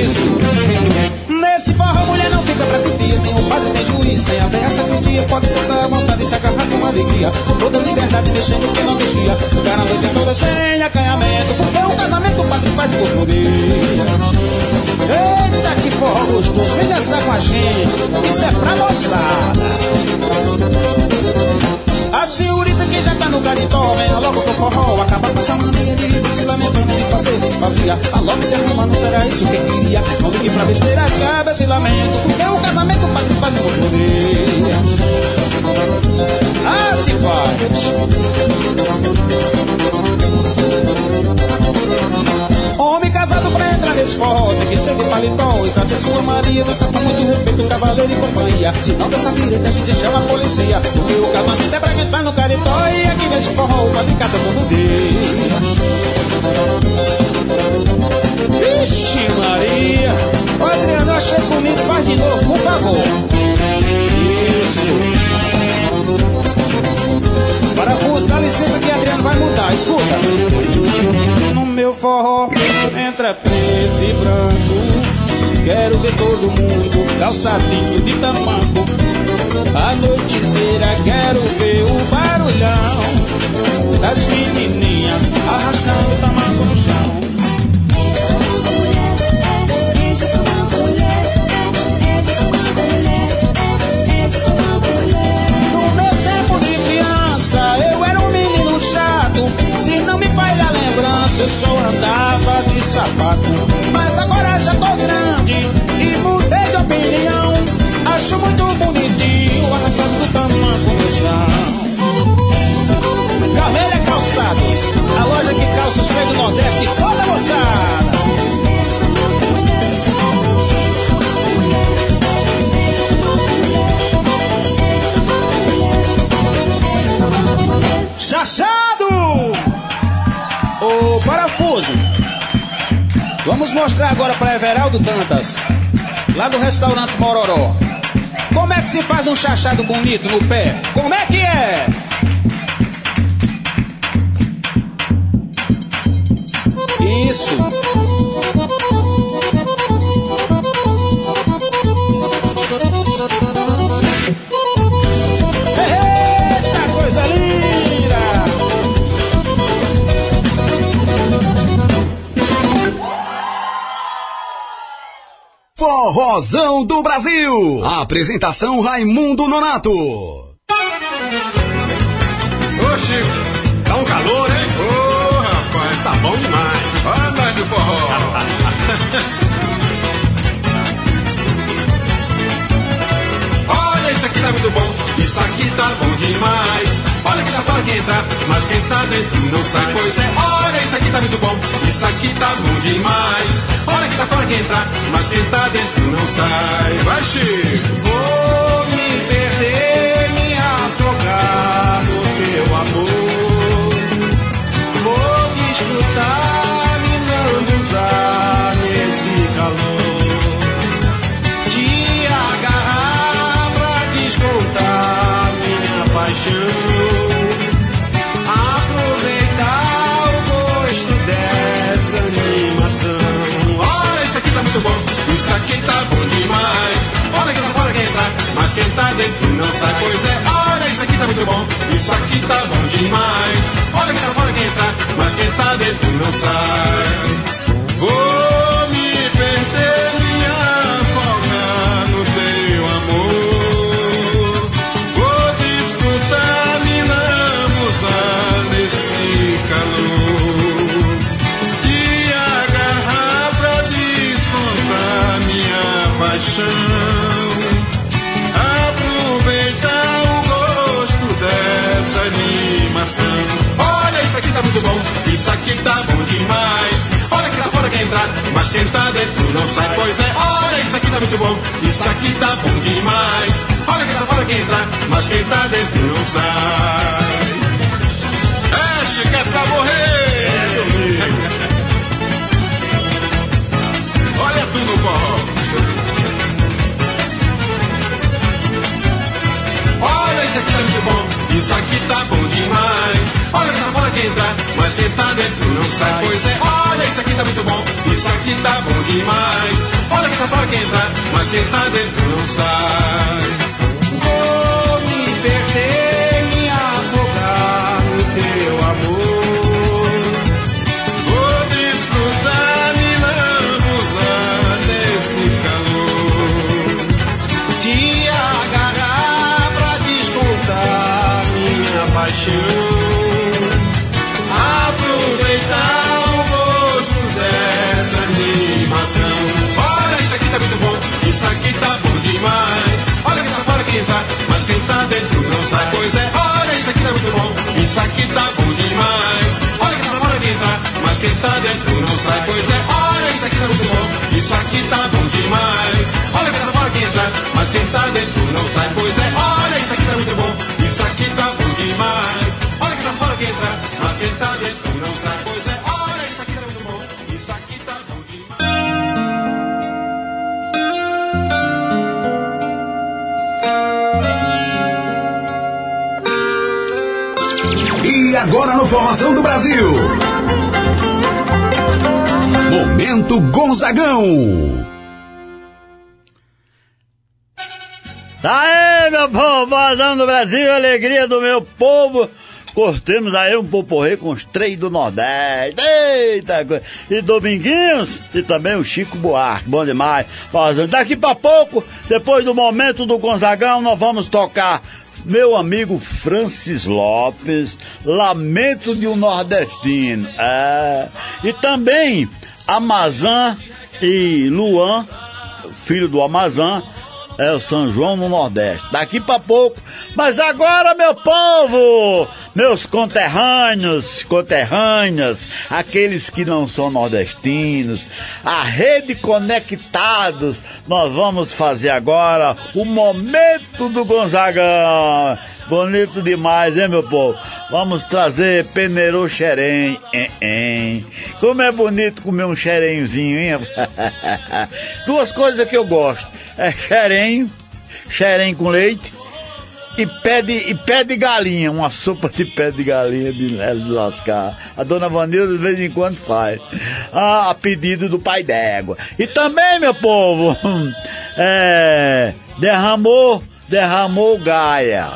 Speaker 20: Isso. Nesse forró, mulher não fica pra titia. Padre, tem juiz, tem a véia sacristia. Pode passar a vontade se agarrar com alegria. Com toda liberdade, mexendo que não mexia. Ficar a noite toda sem acanhamento. Porque o casamento o padre faz por poder. Eita, que forró gostoso. Vem dançar com a gente. Isso é pra moçada. A senhorita que já tá no garitó, venha logo pro forró, acaba com essa mania de viver se lamentando de fazer vazia. A logo se arruma, não será isso que queria. Não ligue pra besteira, acaba esse lamento, porque o casamento faz faz por poder. Ah, se faz. Homem casado pra entrar nesse forró. Que ser de paletó e trazer sua Maria Dança com muito respeito, cavaleiro e companhia. Se não dessa direita a gente chama a polícia. Porque o casamento é pra quem no caritó E aqui nesse forró vai de casa todo dia Vixe Maria. Adriano, achei bonito, faz de novo, por favor. Isso licença que Adriano vai mudar, escuta. No meu forró entra preto e branco. Quero ver todo mundo calçadinho de tamanco. A noite inteira quero ver o barulhão das menininhas arrastando tamanco no chão. Eu só andava de sapato. Mas agora já tô grande e mudei de opinião. Acho muito bonitinho arrastado do tamanco no chão. Camelha Calçados, a loja que calça os do Nordeste, toda moçada. Parafuso! Vamos mostrar agora para Everaldo Dantas, lá do restaurante Mororó. Como é que se faz um chachado bonito no pé? Como é que é? Isso.
Speaker 2: Forrozão do Brasil. Apresentação Raimundo Nonato.
Speaker 21: Ô Chico, tá um calor, hein? Ô rapaz, tá bom demais. Olha nós do forró. Olha, isso aqui tá muito bom. Isso aqui tá bom demais. Olha que tá fora que entra, mas quem tá dentro não sai. Pois é, olha, isso aqui tá muito bom. Isso aqui tá bom demais. Olha que tá fora que entra, mas quem tá dentro não sai. Vai, Chico. Vou tá dentro não sai, pois é. Olha, isso aqui tá muito bom, isso aqui tá bom demais. Olha quem tá fora quem entra, mas quem tá dentro não sai. Vou isso aqui tá bom demais. Olha que lá fora quer entrar, mas quem tá dentro não sai, pois é. Olha, isso aqui tá muito bom, isso aqui tá bom demais. Olha que lá fora quer entrar, mas quem tá dentro não sai. É, Chico, é pra morrer! Olha tu no forró. Olha, isso aqui tá tá dentro não sai, pois é. Olha, isso aqui tá muito bom, isso aqui tá bom demais. Olha que lá fora quer entrar, mas tá dentro não sai. Mas quem tá dentro não sai, pois é. Olha, isso aqui tá muito bom, isso aqui tá bom demais. Olha quem tá fora quem entrar, mas quem tá dentro não sai, pois é. Olha, isso aqui tá muito bom, isso aqui tá bom demais. Olha quem tá fora quem entrar, mas quem tá dentro não sai, pois é. Olha, isso aqui tá muito bom, isso aqui tá bom demais. Olha quem tá fora quem entrar, mas quem tá dentro
Speaker 2: agora no Formação do Brasil. Momento Gonzagão.
Speaker 4: Tá aí, meu povo, vozão do Brasil, alegria do meu povo. Cortemos aí um poporrê com os três do Nordeste. Eita coisa. E Dominguinhos e também o Chico Buarque. Bom demais. Daqui pra pouco, depois do momento do Gonzagão, nós vamos tocar meu amigo Francis Lopes, Lamento de um Nordestino. É. E também Amazã e Luan, filho do Amazã, é o São João no Nordeste. Daqui pra pouco. Mas agora, meu povo, meus conterrâneos, conterrâneas, aqueles que não são nordestinos, a rede conectados, nós vamos fazer agora o momento do Gonzagão. Bonito demais, hein, meu povo? Vamos trazer peneiro xerém, hein, hein. Como é bonito comer um xerenhozinho, hein? Duas coisas que eu gosto. É xerenho, xerém com leite e pé de, e pé de galinha, uma sopa de pé de galinha de, de lascar. A dona Vanilda de vez em quando faz. Ah, a pedido do pai d'égua. E também, meu povo, é, derramou, derramou Gaia.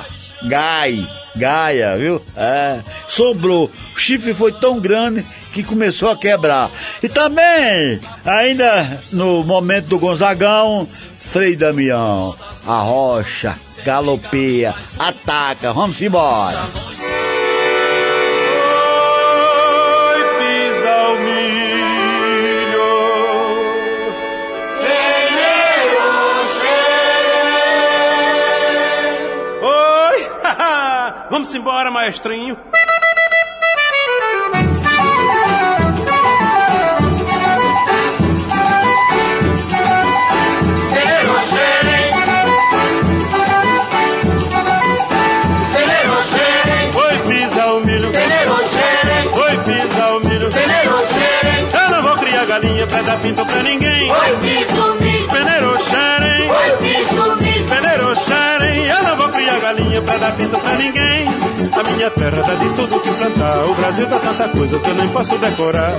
Speaker 4: Gai, Gaia, viu? É, sobrou. O chifre foi tão grande que começou a quebrar. E também, ainda no momento do Gonzagão, Frei Damião, a rocha, galopeia, ataca, vamos embora.
Speaker 21: Oi, pisa o milho.
Speaker 12: Oi! Vamos embora, maestrinho. Pra dar pinto pra ninguém. Peneiro xerém. Peneiro xerém. Eu não vou criar galinha pra dar pinto pra ninguém. A minha terra dá de tudo que plantar. O Brasil dá tanta coisa que eu nem posso decorar.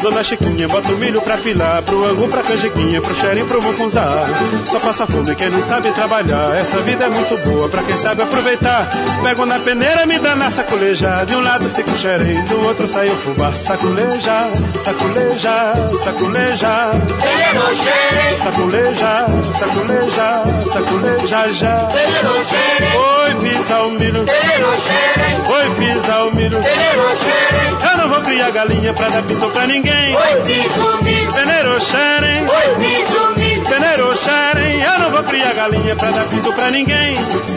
Speaker 12: Dona Chiquinha bota o milho pra pilar, pro angu, pra canjiquinha, pro xerinho, pro mucunzá. Só passa fome quem não sabe trabalhar. Essa vida é muito boa pra quem sabe aproveitar. Pego na peneira, me dá na sacoleja. De um lado fica xerinho, do outro sai o fubá. Sacoleja, sacoleja, sacoleja. Sacoleja, sacoleja, sacoleja já. Oi, pisa o milho. Oi, pisa o milho. Eu não vou criar galinha pra dar pinto pra ninguém. Oi, pisa o milho. Peneiro xerem. Oi, pisa o milho. Peneiro xerem. Eu não vou criar galinha pra dar pinto pra ninguém.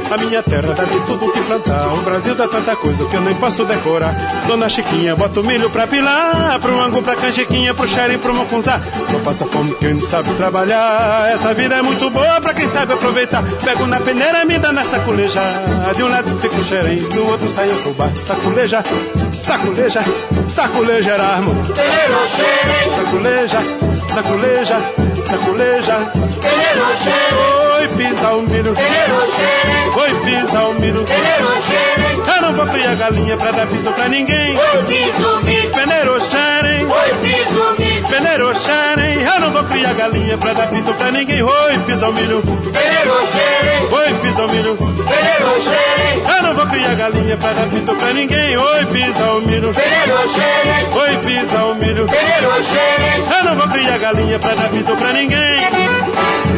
Speaker 12: A minha terra dá de tudo que plantar. O Brasil dá tanta coisa que eu nem posso decorar. Dona Chiquinha bota o milho pra pilar. Pro angu, pra canjiquinha, pro xerem, pro mucunzá. Só passa fome quem não sabe trabalhar. Essa vida é muito boa pra quem sabe aproveitar. Pego na peneira, me dá na sacoleja. De um lado fica o xerém, do outro sai o fubá. Sacoleja, sacoleja, sacoleja Erasmo. Sacoleja, sacoleja, sacoleja. Oi, pisa o milho. Oi, pisa o milho. Eu não vou criar galinha pra dar pinto pra ninguém. Peneiro xerem. Peneiro xerem. Eu não vou criar galinha pra dar pinto pra ninguém. Oi, pisa o milho. Oi, pisa o milho. Eu não vou criar galinha pra dar pinto pra ninguém. Oi, pisa o milho. Oi, pisa o milho. Eu não vou criar galinha pra dar pinto pra ninguém.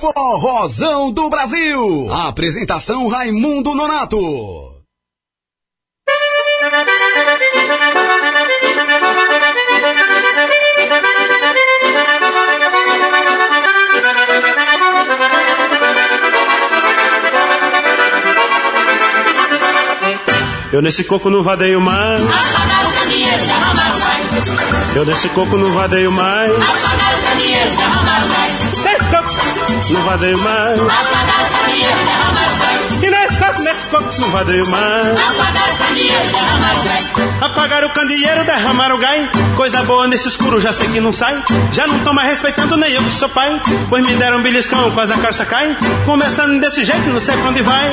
Speaker 2: Forrozão do Brasil. Apresentação Raimundo Nonato.
Speaker 12: Eu nesse coco não vadeio mais.
Speaker 6: Gás.
Speaker 12: Eu nesse coco não vadeio mais. Não vadeio mais.
Speaker 6: Apagaram o candeeiro, derramaram gás.
Speaker 12: E nesse coco, nesse coco não vadeio mais.
Speaker 6: Apagaram o candeeiro, derramaram gás.
Speaker 12: Apagaram o candeeiro, derramaram o gás. Coisa boa nesse escuro, já sei que não sai. Já não tô mais respeitando nem eu que sou pai. Pois me deram um beliscão, quase a carça cai. Começando desse jeito, não sei pra onde vai.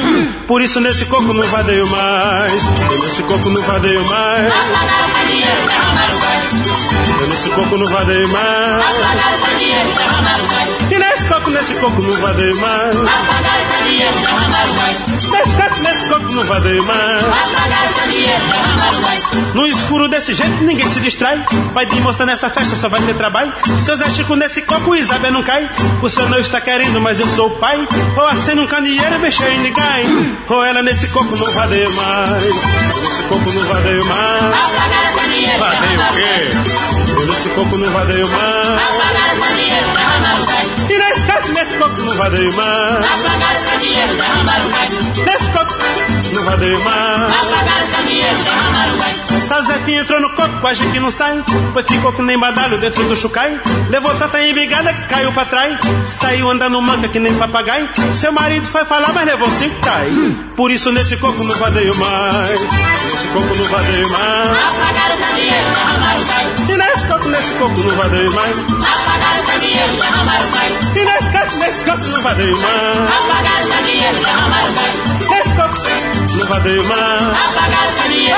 Speaker 12: Por isso nesse coco não vadeio mais. Nesse coco não vadeio mais.
Speaker 6: Apagaram o candeeiro, derramaram gás.
Speaker 12: Eu nesse coco não vadeio mais. E nesse coco, nesse coco não vadeio mais. Nesse coco, nesse coco não vadeio mais. No escuro desse jeito ninguém se distrai. Vai de moça nessa festa só vai ter trabalho. Seu Zé Chico nesse copo, Isabel não cai. O senhor não está querendo, mas eu sou o pai. Ou acendo um candeeiro mexer em ninguém. Ou ela nesse copo não vadeio mais. Nesse copo não vadeio mais.
Speaker 6: Apagaram o
Speaker 12: quê? Eu nesse copo não vadeio mais.
Speaker 6: Apagaram o candeeiro, derramaram gás.
Speaker 12: E nesse copo, nesse copo não vadeio mais.
Speaker 6: Apagaram o candeeiro, derramaram gás.
Speaker 12: Nesse copo não vadeio mais.
Speaker 6: Apagaram o candeeiro, derramaram gás.
Speaker 12: Sazefinho entrou no coco, quase que não sai. Pois ficou que nem badalho dentro do chucai. Levou tanta embigada que caiu pra trás. Saiu andando manca que nem papagaio. Seu marido foi falar, mas levou cinco cai. Por isso nesse coco não vadeio mais. Nesse coco não vadeio mais.
Speaker 6: Apagaram o candeeiro, derramaram gás.
Speaker 12: E nesse coco, nesse coco não vadeio mais.
Speaker 6: Apagaram o candeeiro, derramaram gás.
Speaker 12: E nesse coco, nesse coco não vadeio mais.
Speaker 6: Apagaram o candeeiro, derramaram gás.
Speaker 12: Nesse vadeio mais.
Speaker 6: Apagaram o candeeiro,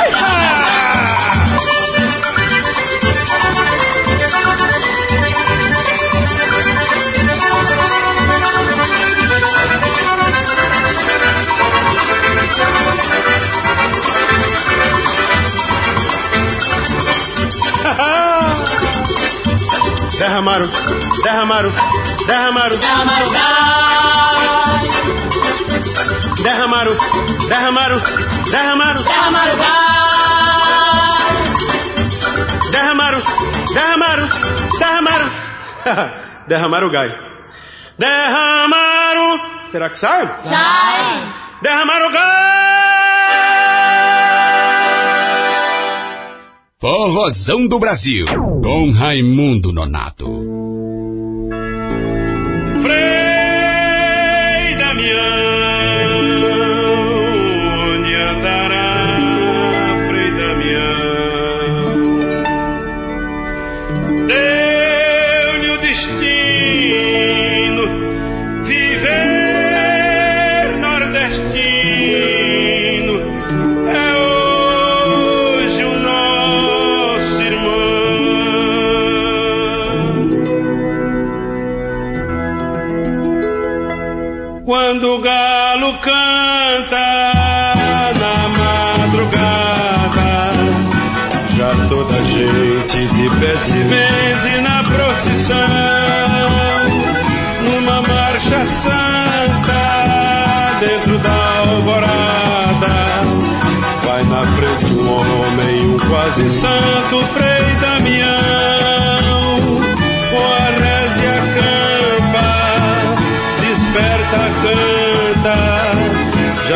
Speaker 6: derramaram gás.
Speaker 12: Derramaram, derramaram, derramaram,
Speaker 6: Derramaram gás.
Speaker 12: derramaram, derramaram, derramaram,
Speaker 6: Derramaram gás.
Speaker 12: derramaram, derramaram, derramaram, derramaram o gai. Derramaram. Será que sai?
Speaker 6: Sai.
Speaker 12: Derramaram o gai.
Speaker 2: Forrozão do Brasil. Com Raimundo Nonato.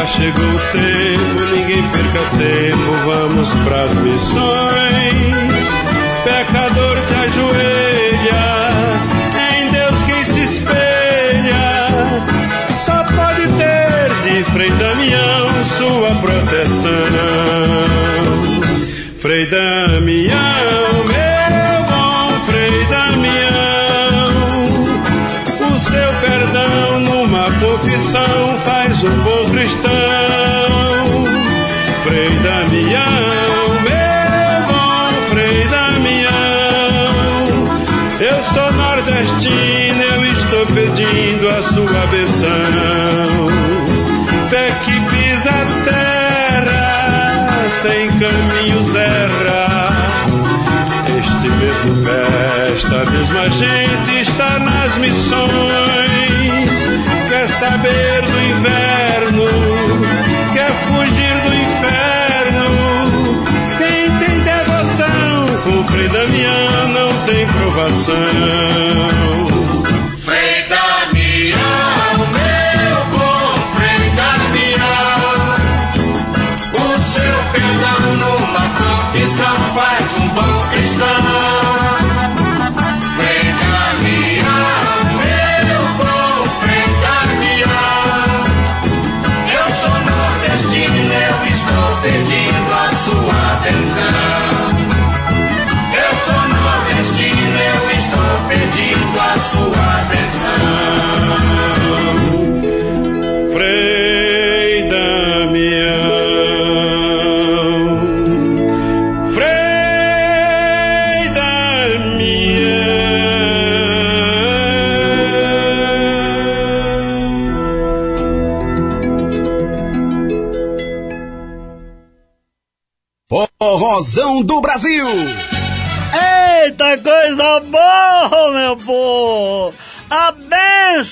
Speaker 12: Chegou o tempo, ninguém perca tempo, vamos pras missões. Pecador te ajoelha, em Deus quem se espelha, só pode ter de Frei Damião sua proteção. Frei Damião, esta mesma gente está nas missões. Quer saber do inverno, quer fugir do inferno. Quem tem devoção com Frei Damião não tem provação.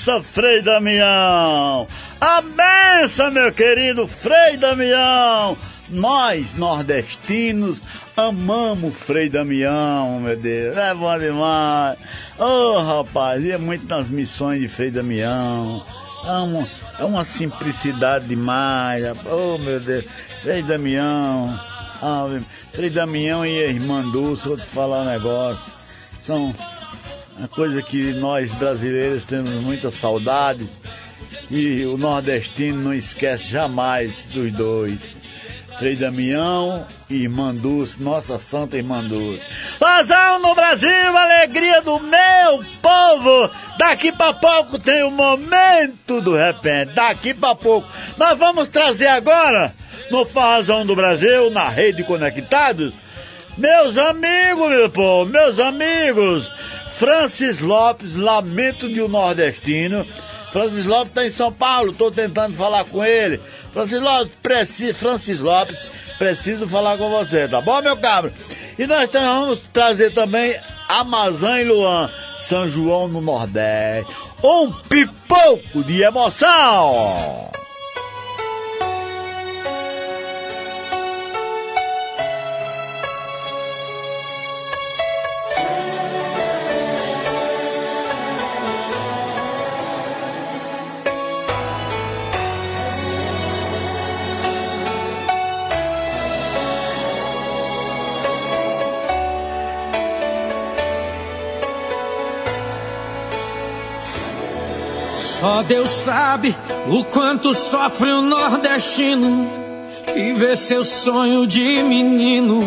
Speaker 4: Benção, Frei Damião! A benção, meu querido Frei Damião! Nós, nordestinos, amamos Frei Damião, meu Deus. É bom demais. Ô, oh, rapaz, ia muito nas missões de Frei Damião. Amo, é uma simplicidade demais. Oh, meu Deus. Frei Damião. Ah, Frei Damião e a irmã Dulce, vou te falar um negócio. São uma coisa que nós brasileiros temos muita saudade e o nordestino não esquece jamais dos dois. Frei Damião e Irmã Dulce, nossa santa Irmã Dulce. Razão no Brasil, alegria do meu povo. Daqui pra pouco tem o momento do repente. Daqui pra pouco. Nós vamos trazer agora no Farrazão do Brasil, na Rede Conectados. Meus amigos, meu povo, meus amigos, Francis Lopes, lamento de um nordestino. Francis Lopes está em São Paulo, estou tentando falar com ele. Francis Lopes, preci, Francis Lopes, preciso falar com você, tá bom, meu cabra? E nós vamos trazer também Amazã e Luan, São João no Nordeste. Um pipoco de emoção!
Speaker 22: Só Deus sabe o quanto sofre o nordestino que vê seu sonho de menino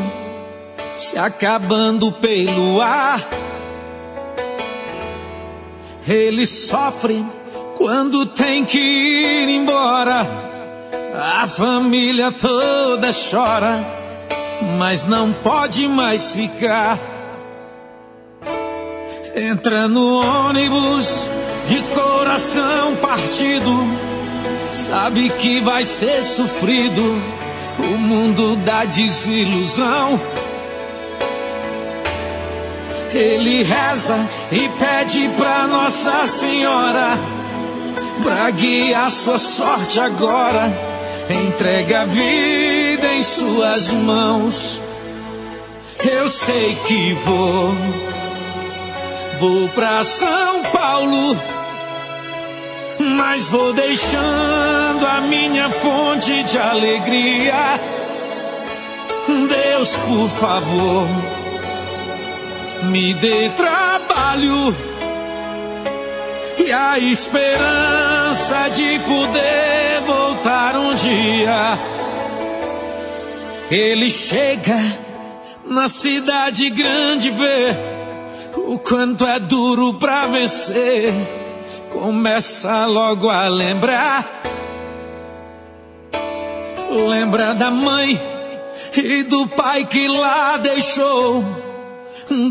Speaker 22: se acabando pelo ar.
Speaker 23: Ele sofre quando tem que ir embora. A família toda chora, mas não pode mais ficar. Entra no ônibus de coração partido, sabe que vai ser sofrido o mundo da desilusão. Ele reza e pede pra Nossa Senhora pra guiar sua sorte agora. Entrega a vida em suas mãos. Eu sei que vou, vou pra São Paulo, mas vou deixando a minha fonte de alegria. Deus, por favor me dê trabalho e a esperança de poder voltar um dia. Ele chega na cidade grande ver o quanto é duro pra vencer. Começa logo a lembrar. Lembra da mãe e do pai que lá deixou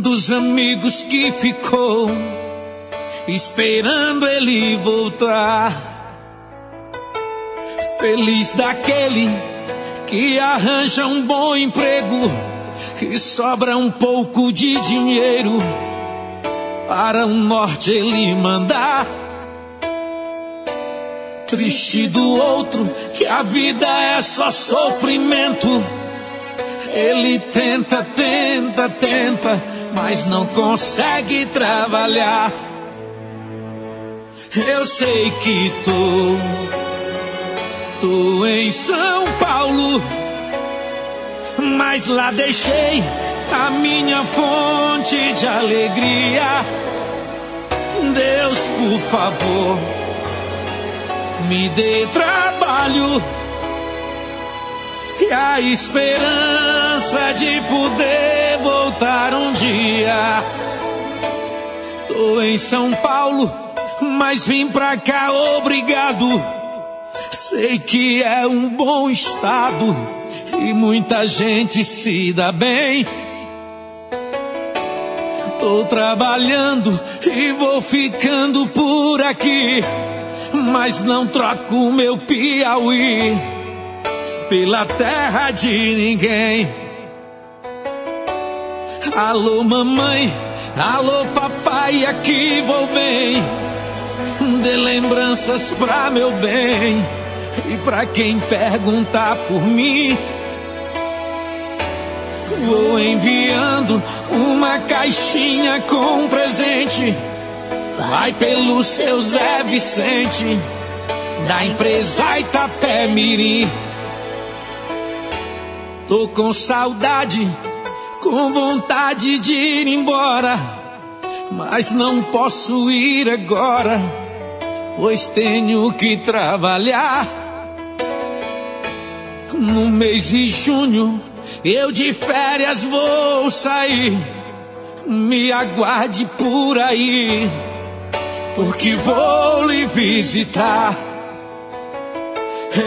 Speaker 23: dos amigos que ficou esperando ele voltar. Feliz daquele que arranja um bom emprego e sobra um pouco de dinheiro para o norte ele mandar. Triste do outro que a vida é só sofrimento. Ele tenta, tenta, tenta, mas não consegue trabalhar. Eu sei que tô, tô em São Paulo, mas lá deixei a minha fonte de alegria. Deus, por favor, me dê trabalho e a esperança de poder voltar um dia. Tô em São Paulo, mas vim pra cá obrigado. Sei que é um bom estado e muita gente se dá bem. Tô trabalhando e vou ficando por aqui, mas não troco meu Piauí pela terra de ninguém. Alô, mamãe, alô, papai, aqui vou bem. Dê lembranças pra meu bem e pra quem perguntar por mim. Vou enviando uma caixinha com presente. Vai pelo seu Zé Vicente, da empresa Itapé Mirim. Tô com saudade, com vontade de ir embora, mas não posso ir agora, pois tenho que trabalhar. No mês de junho, eu de férias vou sair, me aguarde por aí, porque vou lhe visitar.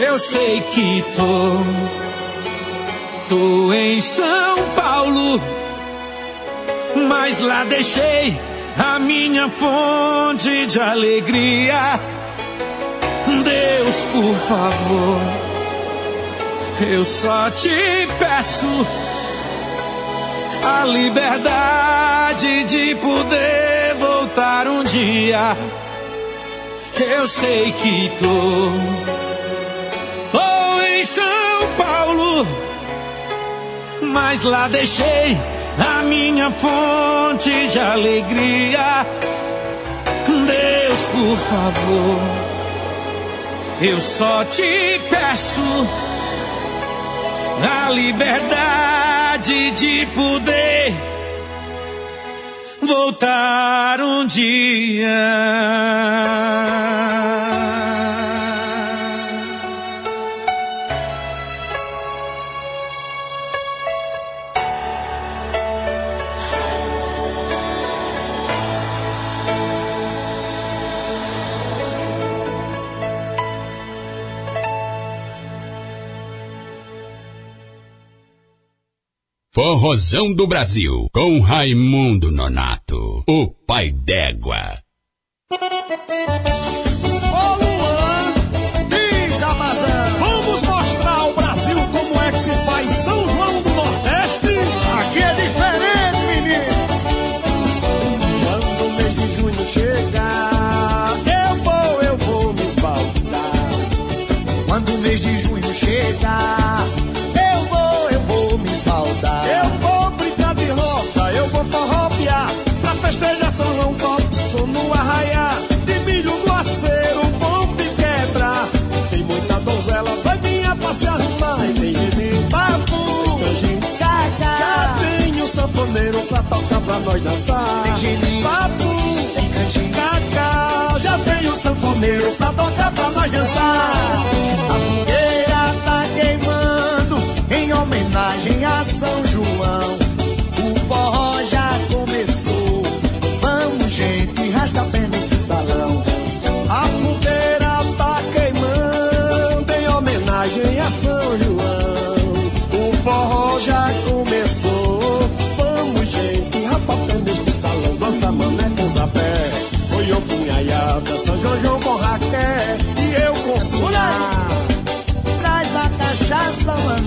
Speaker 23: Eu sei que tô Tô em São Paulo, mas lá deixei a minha fonte de alegria. Deus, por favor, eu só te peço a liberdade de poder voltar um dia. Eu sei que tô, tô em São Paulo mas lá deixei a minha fonte de alegria. Deus, por favor, eu só te peço a liberdade de poder voltar um dia.
Speaker 1: Forrozão do Brasil, com Raimundo Nonato, o pai d'égua.
Speaker 10: nós dançar. Tem papo, cacau. Já vem o sanfoneiro pra tocar pra nós dançar.
Speaker 24: A fogueira tá queimando em homenagem a São João.
Speaker 10: Suzapé. Foi o punhaiada, São João com Raquel e eu com
Speaker 24: Traz a cachaça,
Speaker 10: mano.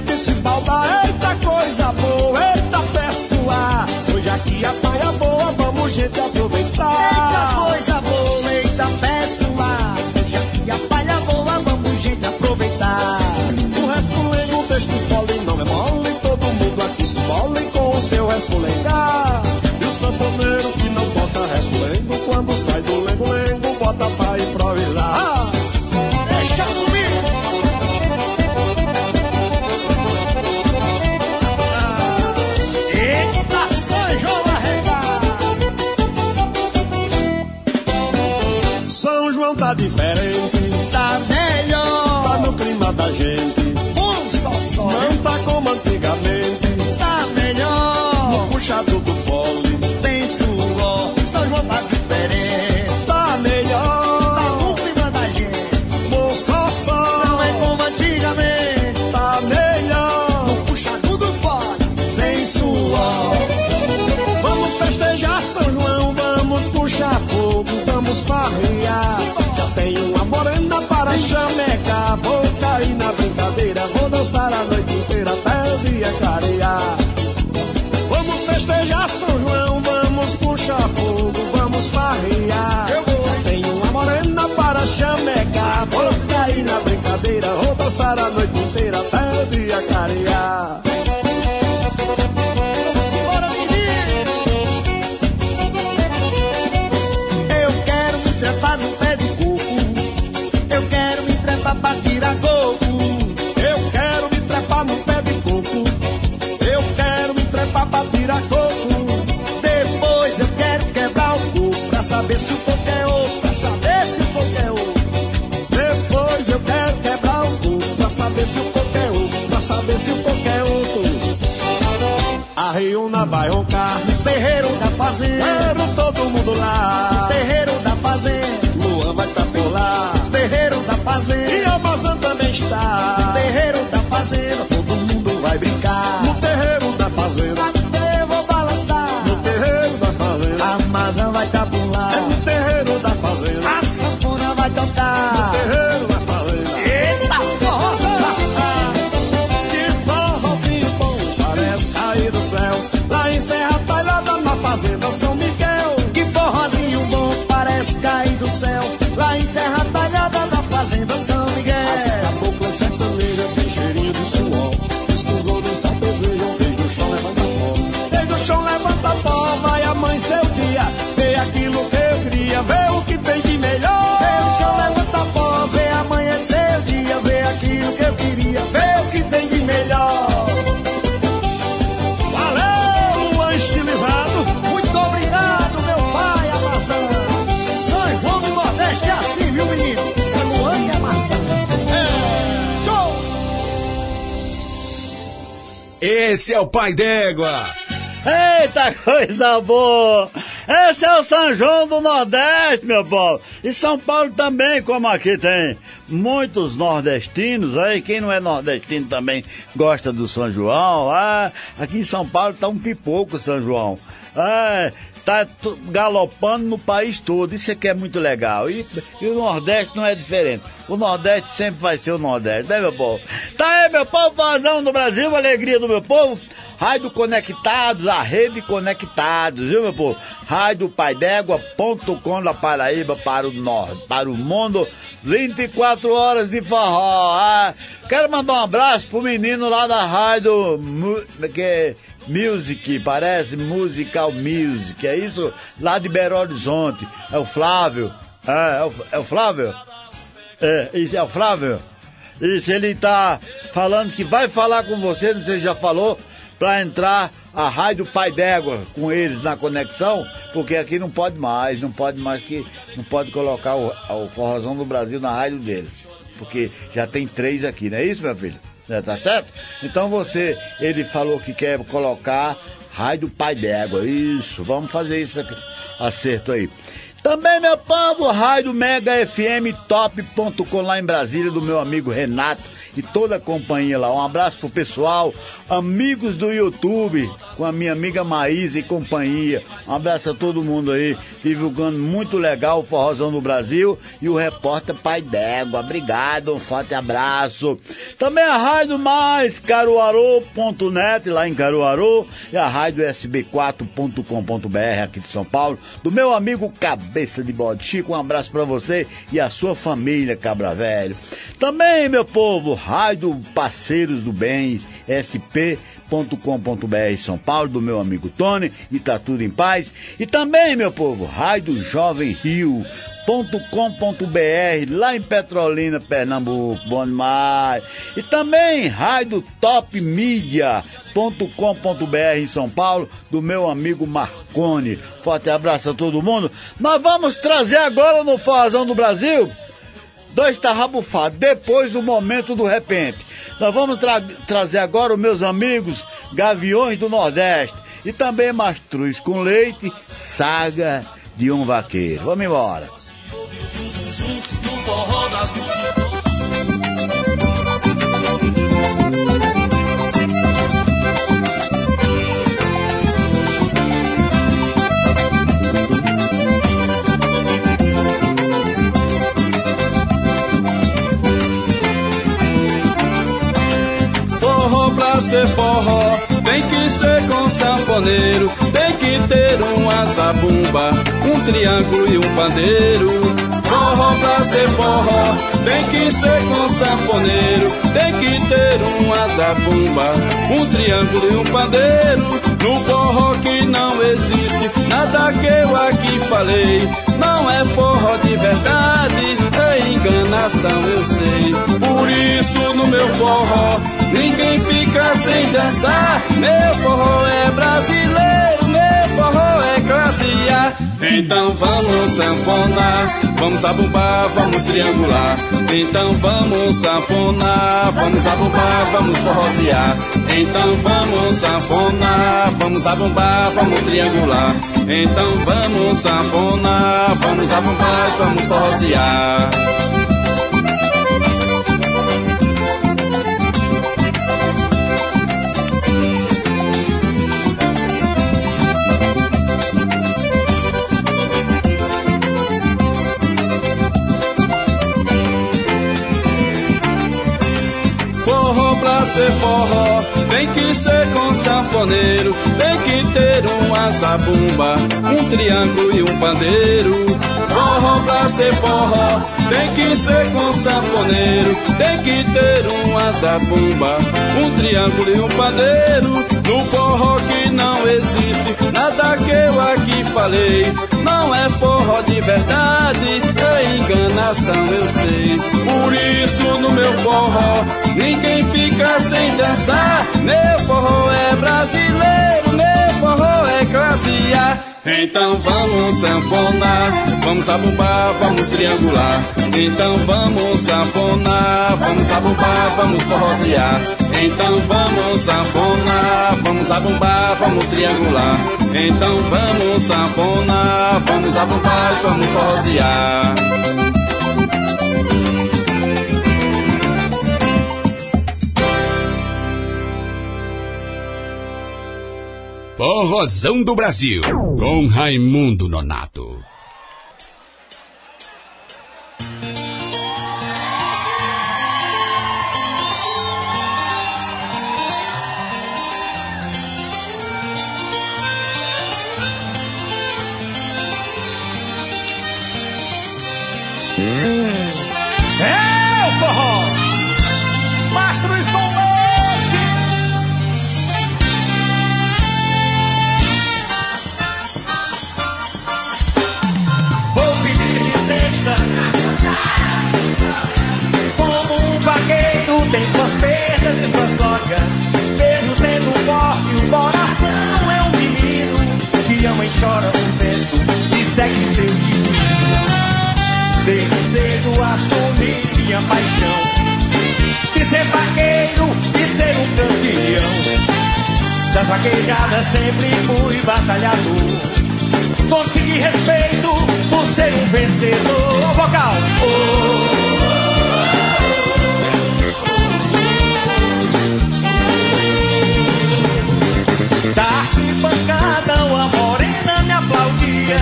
Speaker 10: vento se balda, eita coisa boa, eita pessoa, hoje aqui a boa. inteira, vou dançar a noite inteira até o dia clarear. Vamos festejar São João, vamos puxar fogo, vamos farrear. Tenho uma morena para chamecar, vou cair na brincadeira, vou dançar a noite inteira até o dia clarear.
Speaker 2: Esse é o pai d'égua.
Speaker 4: Eita coisa boa! Esse é o São João do Nordeste, meu povo. E São Paulo também, como aqui tem muitos nordestinos, aí quem não é nordestino também gosta do São João. Ah, aqui em São Paulo tá um pipoco São João. Ah, tá galopando no país todo. Isso aqui é muito legal. E, e o Nordeste não é diferente. O Nordeste sempre vai ser o Nordeste, né, meu povo? Tá aí, meu povo, vazão do Brasil, alegria do meu povo. Rádio Conectados, a rede Conectados, viu, meu povo? Rádio Paidégua.com da Paraíba para o norte, para o mundo, 24 horas de forró. Ah, quero mandar um abraço pro menino lá da rádio que é Music, parece Musical Music, é isso? Lá de Belo Horizonte. É o Flávio. É, é o, é o Flávio? É, isso é o Flávio. Isso, ele tá falando que vai falar com você, não sei se já falou, pra entrar a Rádio Pai d'Égua com eles na conexão, porque aqui não pode mais, não pode mais que não pode colocar o, o Forrozão do Brasil na rádio deles. Porque já tem três aqui, não é isso, meu filho? É, tá certo? Então você, ele falou que quer colocar Rádio Pai d'Égua. Isso, vamos fazer isso aqui, acerto aí. Também, meu povo, Rádio Mega FM Top.com lá em Brasília, do meu amigo Renato e toda a companhia lá. Um abraço pro pessoal, amigos do YouTube, com a minha amiga Maísa e companhia. Um abraço a todo mundo aí, divulgando muito legal o Forrozão do Brasil e o repórter Pai d'Égua. Obrigado, um forte abraço. Também a Rádio Mais Caruaru.net, lá em Caruaru, e a Rádio SB4.com.br aqui de São Paulo, do meu amigo Cabeça de Bode Chico. Um abraço pra você e a sua família, Cabra Velho. Também, meu povo, Rádio Parceiros do Bem, SP com.br São Paulo, do meu amigo Tony, e tá tudo em paz. E também, meu povo, Rádio Jovem Rio. .com.br lá em Petrolina, Pernambuco, bom demais. E também Rádio Top Mídia.com.br em São Paulo, do meu amigo Marcone. Forte abraço a todo mundo. Nós vamos trazer agora no Forrozão do Brasil dois tarrabufados, depois do momento do repente. Nós vamos tra- trazer agora os meus amigos Gaviões do Nordeste e também Mastruz com leite, saga de um vaqueiro. Vamos embora.
Speaker 14: No
Speaker 22: pra ser forró, tem que ser com sanfoneiro, tem que ter uma zabumba, um triângulo e um pandeiro. Forró pra ser forró, tem que ser com sanfoneiro, tem que ter uma zabumba, um triângulo e um pandeiro. No forró que não existe nada que eu aqui falei, não é forró de verdade, é enganação eu sei. Por isso no meu forró ninguém fica sem dançar. Meu forró é brasileiro, meu forró. Então vamos sanfonar, vamos abumbar, vamos triangular. Então vamos sanfonar, vamos abumbar, vamos forrosear. Então vamos sanfonar, vamos abumbar, vamos triangular. Então vamos sanfonar, vamos abumbar, vamos forrosear. Ser forró, tem que ser com sanfoneiro, tem que ter uma zabumba, um triângulo e um pandeiro. Forró pra ser forró, tem que ser com sanfoneiro, tem que ter uma zabumba, um triângulo e um pandeiro. No forró que não existe nada que eu aqui falei, não é forró de verdade, é enganação eu sei. Por isso no meu forró ninguém fica sem dançar. Meu forró é brasileiro, meu forró é classe A.
Speaker 20: Então vamos sanfonar, vamos abumbar, vamos triangular. Então vamos sanfonar, vamos abumbar, vamos forrosear. Então vamos sanfonar, vamos abumbar, vamos triangular. Então vamos sanfonar, vamos abumbar, vamos forrosear.
Speaker 1: Forrozão do Brasil, com Raimundo Nonato.
Speaker 18: Das vaquejadas sempre fui batalhador. Consegui respeito por ser um vencedor. Vocal. Da arquibancada uma morena me aplaudia.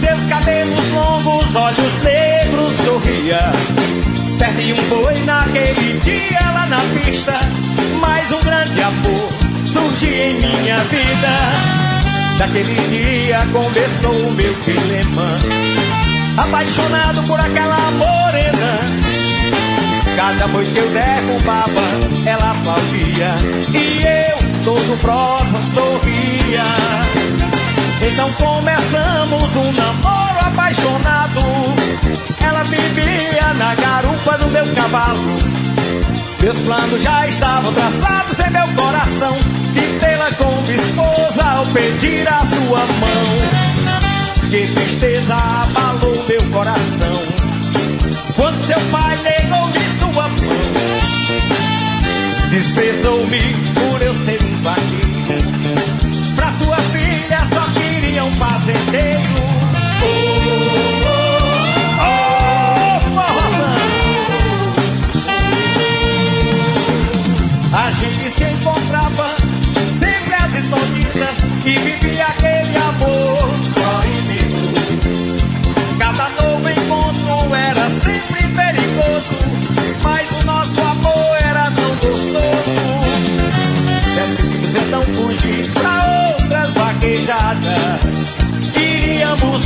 Speaker 18: Seus cabelos longos, olhos negros sorria. Perdi um boi naquele dia lá na pista. Mas um grande amor surgiu em minha vida. Daquele dia começou o meu dilema. Apaixonado por aquela morena. Cada boi que eu derrubava, ela aplaudia E eu, todo prosa, sorria. Então começamos um namoro apaixonado. Ela vivia na garupa do meu cavalo. Meus planos já estavam traçados em meu coração De tê-la como esposa ao pedir a sua mão. Que tristeza abalou meu coração Quando seu pai negou-lhe sua mão. Desprezou-me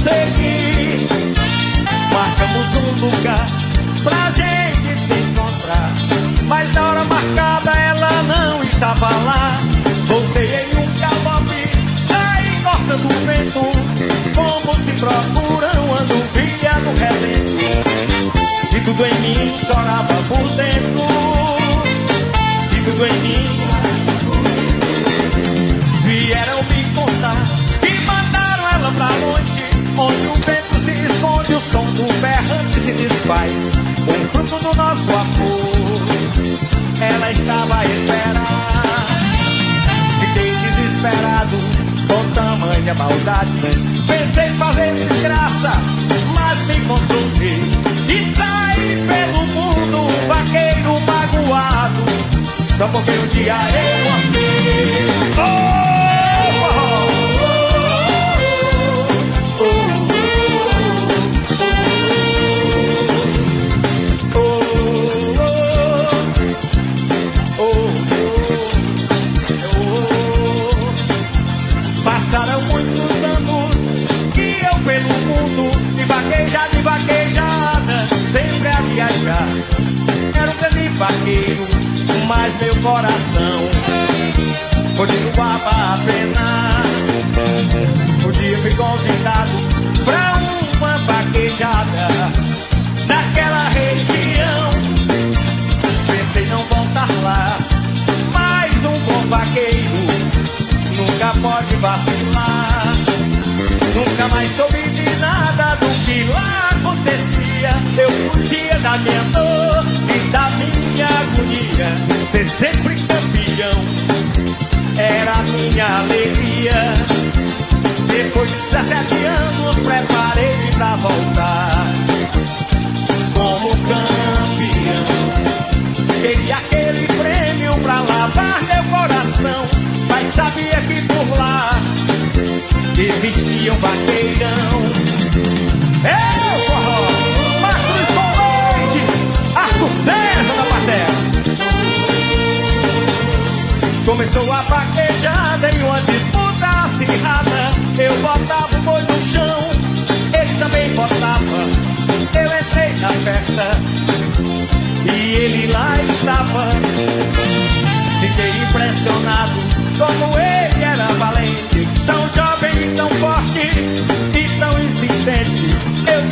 Speaker 18: seguir. Marcamos um lugar pra gente se encontrar. Mas na hora marcada ela não estava lá. Voltei em um galope, aí cortando o vento. Como se procuram ando filha no relento. E tudo em mim chorava por dentro. E tudo em mim som do se desfaz. Um fruto do nosso amor Ela estava a esperar. Fiquei desesperado com tamanha maldade Pensei fazer desgraça, mas me controlei E saí pelo mundo, vaqueiro magoado. Só porque um dia eu amei Oh, vaqueiro, mas meu coração continuava a penar. Um dia fui convidado pra uma vaquejada naquela região. Pensei não voltar lá, mas um bom vaqueiro nunca pode vacilar. Jamais soube de nada do que lá acontecia. Eu fugia da minha dor minha agonia. Ser sempre campeão era minha alegria. Depois de 17 anos, preparei pra voltar como campeão. Queria aquele prêmio pra lavar meu coração, mas sabia que por lá existia um vaqueirão. Eu, Começou a vaquejada em uma disputa acirrada. Eu botava o boi no chão, ele também botava. Eu entrei na festa e ele lá estava. Fiquei impressionado como ele era valente, tão jovem e tão forte e tão insistente. Eu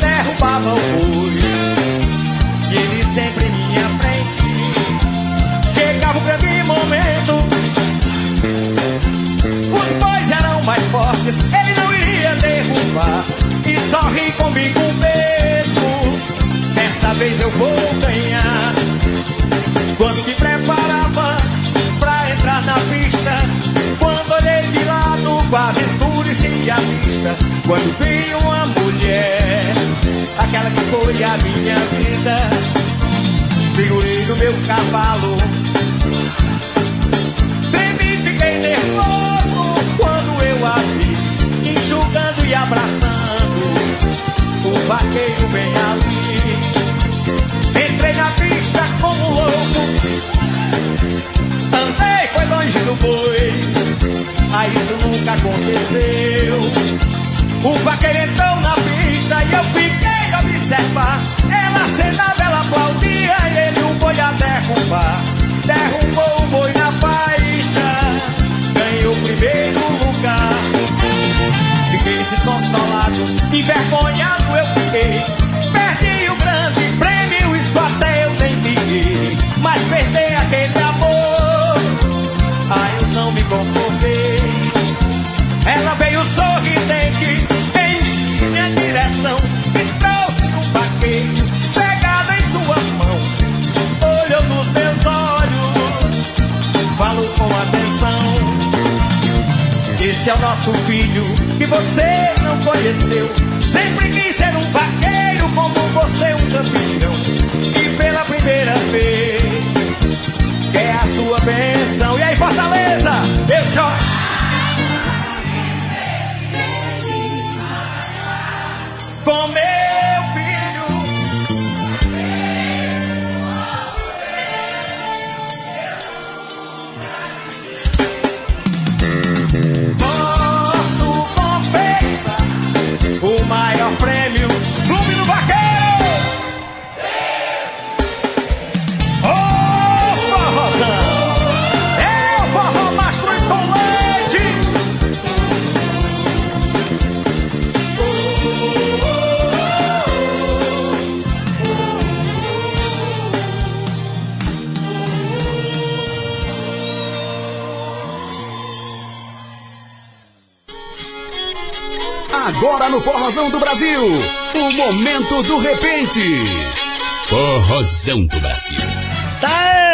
Speaker 18: comigo mesmo. Dessa vez eu vou ganhar. Quando me preparava pra entrar na pista, quando olhei de lado, quase escurecia a vista. Quando vi uma mulher, aquela que foi a minha vida, segurei no meu cavalo. Tremi, fiquei nervoso quando eu a vi, enxugando e abraçando o vaqueiro bem ali. Entrei na pista como louco, andei, foi longe do boi, aí isso nunca aconteceu. O vaqueiro entrou na pista e eu fiquei a observar. Ela acenava, ela aplaudia e ele o boi a derrubar. Derrubou o boi na pista, ganhou o primeiro lugar. Fiquei desconsolado, envergonhado Perdi o grande prêmio, isso até eu liguei. Mas perder aquele amor, ah, eu não me conformei. Ela veio sorridente em minha direção e trouxe um vaqueiro pegado em sua mão. Olhou nos meus olhos, falou com atenção. Esse é o nosso filho que você não conheceu. Um vaqueiro como você, um campeão. E pela primeira vez, quer a sua bênção. E aí, Fortaleza, eu choro. Com
Speaker 2: No Forrozão do Brasil, o momento do repente.
Speaker 25: Forrozão do Brasil.
Speaker 4: Tá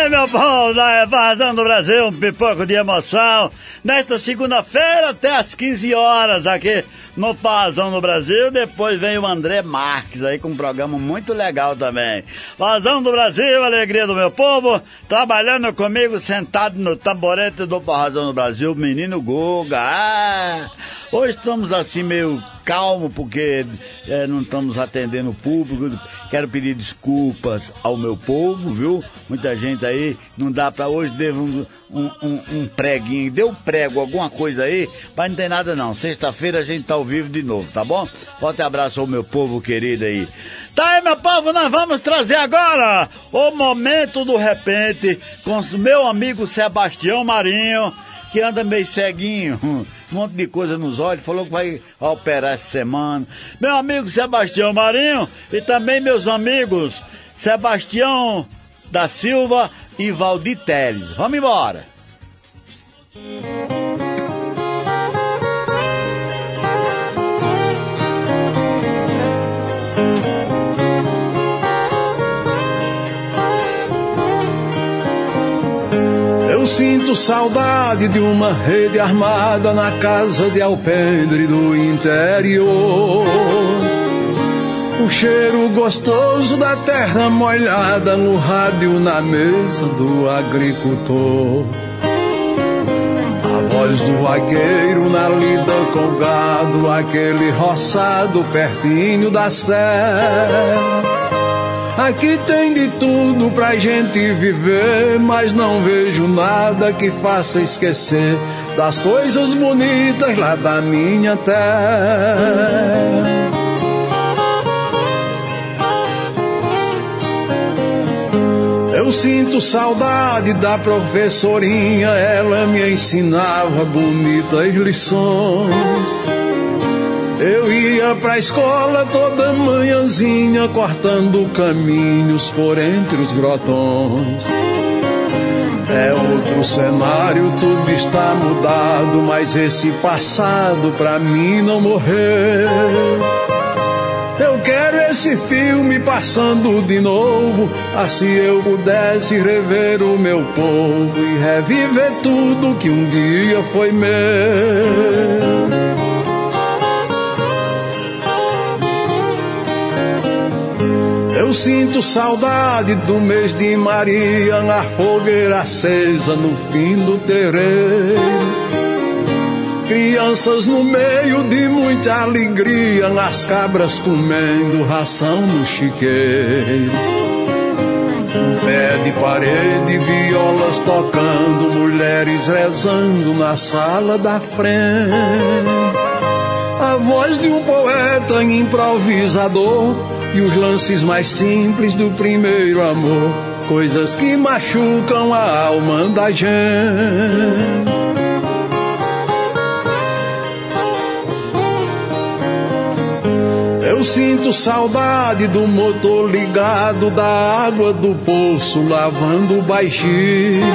Speaker 4: aí, meu povo da Evasão do Brasil, um pipoco de emoção. Nesta segunda-feira, até às 15 horas, aqui no Fazão do Brasil. Depois vem o André Marques aí com um programa muito legal também. Fazão do Brasil, alegria do meu povo. Trabalhando comigo, sentado no tamborete do Fazão do Brasil, menino Guga. Ah, hoje estamos assim meio calmo porque eh, não estamos atendendo o público. Quero pedir desculpas ao meu povo, viu? Muita gente aí, não dá pra hoje, devo um, um, um, preguinho, deu prego, alguma coisa aí, mas não tem nada não. Sexta-feira a gente tá ao vivo de novo, tá bom? Forte abraço ao meu povo querido aí. Tá aí, meu povo, nós vamos trazer agora o momento do repente com meu amigo Sebastião Marinho, que anda meio ceguinho, um monte de coisa nos olhos, falou que vai operar essa semana. Meu amigo Sebastião Marinho e também meus amigos Sebastião da Silva e Valdir Teles. Vamos embora!
Speaker 26: Eu sinto saudade de uma rede armada na casa de alpendre do interior. O cheiro gostoso da terra molhada no rádio na mesa do agricultor. A voz do vaqueiro na lida com gado, aquele roçado pertinho da serra. Aqui tem de tudo pra gente viver, mas não vejo nada que faça esquecer das coisas bonitas lá da minha terra. Eu sinto saudade da professorinha, ela me ensinava bonitas lições. Eu ia pra escola toda manhãzinha, cortando caminhos por entre os grotões. É outro cenário, tudo está mudado, mas esse passado pra mim não morreu. Eu quero esse filme passando de novo, assim eu pudesse rever o meu povo e reviver tudo que um dia foi meu. Sinto saudade do mês de Maria, na fogueira acesa no fim do terreiro. Crianças no meio de muita alegria, nas cabras comendo ração no chiqueiro. Pé de parede, violas tocando, mulheres rezando na sala da frente. A voz de um poeta improvisador e os lances mais simples do primeiro amor, coisas que machucam a alma da gente. Eu sinto saudade do motor ligado, da água do poço lavando o baixinho.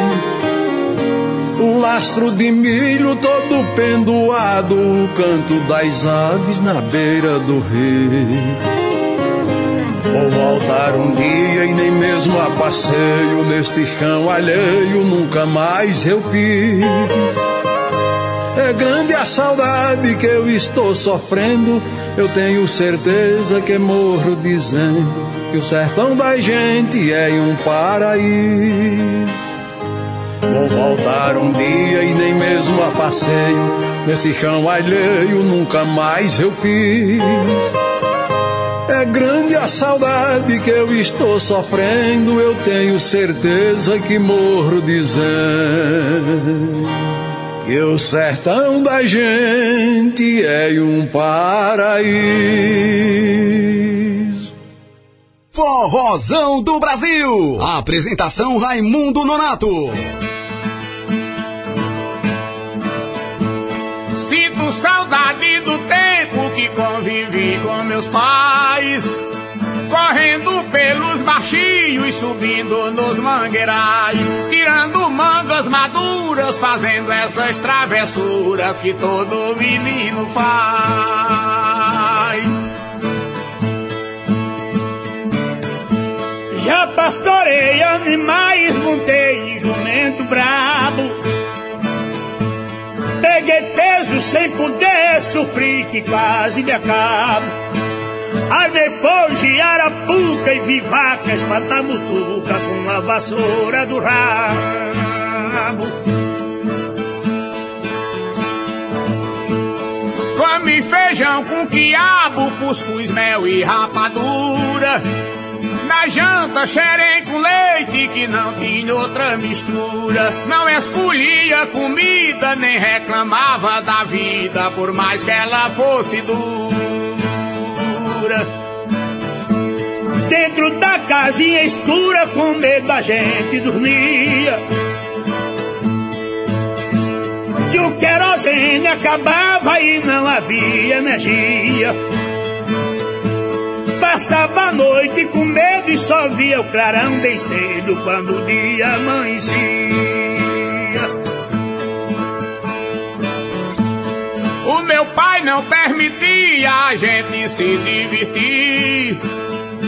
Speaker 26: O lastro de milho todo pendoado, o canto das aves na beira do rio. Vou voltar um dia e nem mesmo a passeio neste chão alheio nunca mais eu fiz. É grande a saudade que eu estou sofrendo. Eu tenho certeza que morro dizendo que o sertão da gente é um paraíso. Vou voltar um dia e nem mesmo a passeio nesse chão alheio nunca mais eu fiz. É grande a saudade que eu estou sofrendo, eu tenho certeza que morro dizendo que o sertão da gente é um paraíso.
Speaker 2: Forrozão do Brasil. Apresentação Raimundo Nonato.
Speaker 27: Sinto saudade do tempo que convivi com meus pais. Correndo pelos baixinhos, subindo nos mangueirais, tirando mangas maduras, fazendo essas travessuras que todo menino faz.
Speaker 28: Já pastorei animais, montei jumento brabo. Peguei peso sem poder, sofri que quase me acabo. Armei foge, arapuca e vi vacas matar mutuca com a vassoura do rabo.
Speaker 27: Come feijão com quiabo, cuscuz, mel e rapadura. Na janta, xerém com leite que não tinha outra mistura. Não escolhia comida, nem reclamava da vida, por mais que ela fosse dura.
Speaker 28: Dentro da casinha escura, com medo a gente dormia. Que o querosene acabava e não havia energia. Passava a noite com medo e só via o clarão bem cedo quando o dia amanhecia.
Speaker 27: Meu pai não permitia a gente se divertir.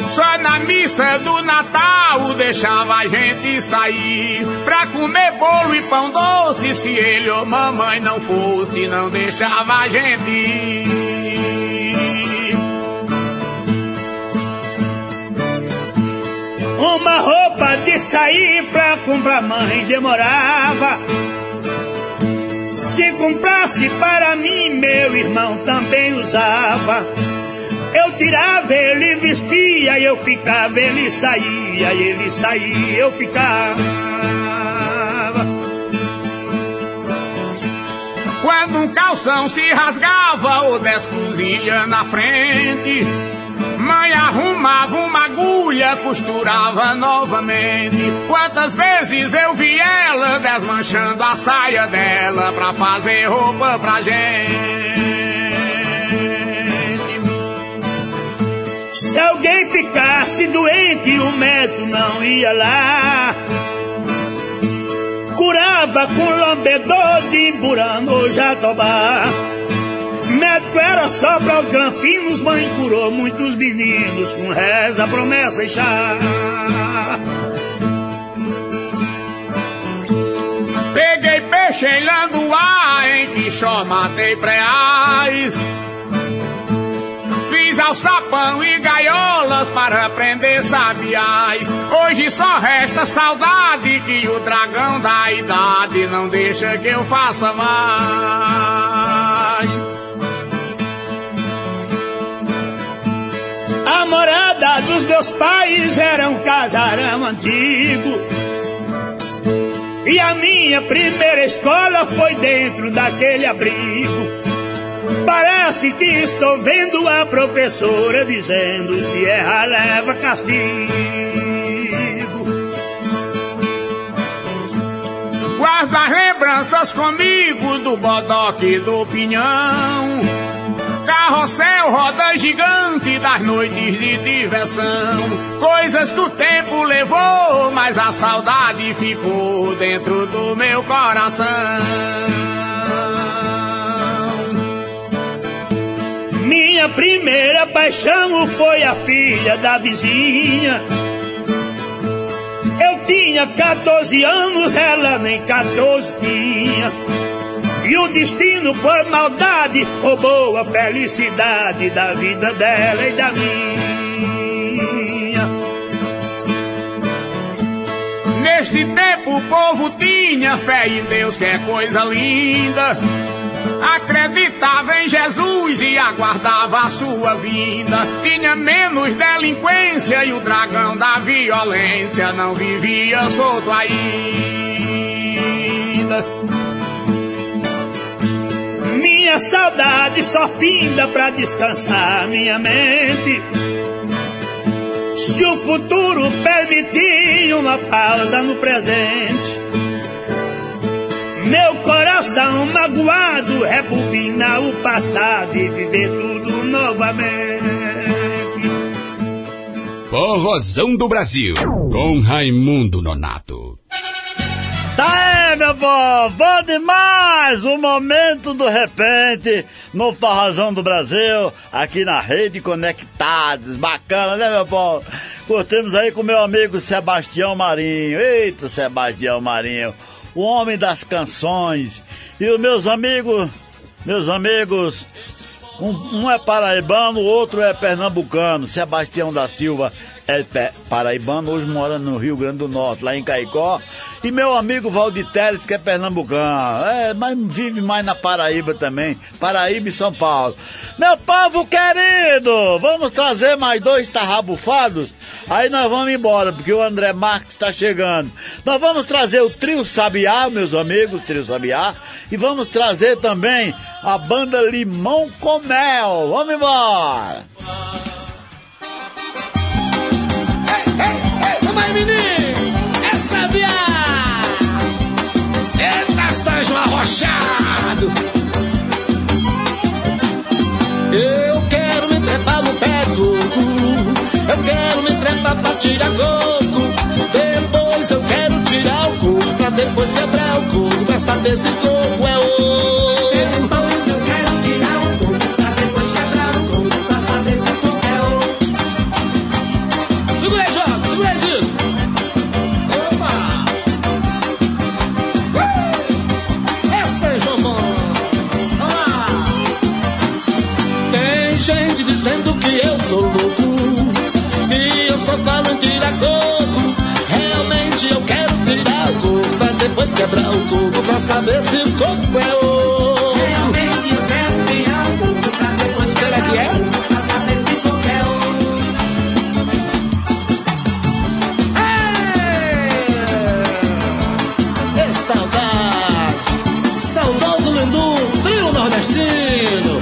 Speaker 27: Só na missa do Natal deixava a gente sair pra comer bolo e pão doce. Se ele ou mamãe não fosse, não deixava a gente ir.
Speaker 28: Uma roupa de sair pra comprar mãe demorava. Se comprasse para mim, meu irmão também usava. Eu tirava, ele vestia, eu ficava, ele saía, ele saía, eu ficava.
Speaker 27: Quando um calção se rasgava ou dez cozinhas na frente, mãe arrumava uma agulha, costurava novamente. Quantas vezes eu vi ela desmanchando a saia dela pra fazer roupa pra gente.
Speaker 28: Se alguém ficasse doente, o médico não ia lá. Curava com lambedor de burano jatobá. Médico era só para os granfinos, mãe curou muitos meninos com reza, promessa e chá.
Speaker 27: Peguei peixe em Landuá, em Quixó matei preais. Fiz alçapão e gaiolas para prender sabiás. Hoje só resta saudade que o dragão da idade não deixa que eu faça mais.
Speaker 28: A morada dos meus pais era um casarão antigo. E a minha primeira escola foi dentro daquele abrigo. Parece que estou vendo a professora dizendo: se erra, leva castigo.
Speaker 27: Guardo as lembranças comigo do bodoque do pinhão. Carrossel, roda gigante das noites de diversão. Coisas que o tempo levou, mas a saudade ficou dentro do meu coração.
Speaker 28: Minha primeira paixão foi a filha da vizinha. Eu tinha 14 anos, ela nem 14 tinha. E o destino, por maldade, roubou a felicidade da vida dela e da minha.
Speaker 27: Neste tempo o povo tinha fé em Deus, que é coisa linda. Acreditava em Jesus e aguardava a sua vinda. Tinha menos delinquência e o dragão da violência não vivia solto ainda.
Speaker 28: Minha saudade só finda pra descansar minha mente. Se o futuro permitir uma pausa no presente. Meu coração magoado rebobina o passado e viver tudo novamente.
Speaker 1: Forrozão do Brasil, com Raimundo Nonato.
Speaker 4: Tá aí, meu povo, bom demais! O momento do repente no Forrozão do Brasil, aqui na Rede Conectados. Bacana, né, meu povo? Curtimos aí com meu amigo Sebastião Marinho. Eita, Sebastião Marinho o homem das canções. E os meus amigos, meus amigos, um, um é paraibano, o outro é pernambucano. Sebastião da Silva é paraibano, hoje mora no Rio Grande do Norte, lá em Caicó. E meu amigo Valdir Teles, que é pernambucano, é, mas vive mais na Paraíba também, Paraíba e São Paulo. Meu povo querido, vamos trazer mais dois tarrabufados? Aí nós vamos embora, porque o André Marques está chegando. Nós vamos trazer o Trio Sabiá, meus amigos, Trio Sabiá, e vamos trazer também a banda Limão com Mel. Vamos embora!
Speaker 29: Aí, menino! É Sabiá! Eita, Sérgio Arrochado! Eu quero me trepar no pé do eu quero me trepar pra tirar coco. Depois eu quero tirar o coco. Pra depois quebrar o coco. Pra saber se coco é ouro. Quebrar o coco pra saber se
Speaker 21: o coco é ouro.
Speaker 18: Realmente eu quero coco pra depois
Speaker 21: Será que é?
Speaker 18: o pra saber se coco é ouro.
Speaker 21: É saudade, saudoso Lindu, trio nordestino.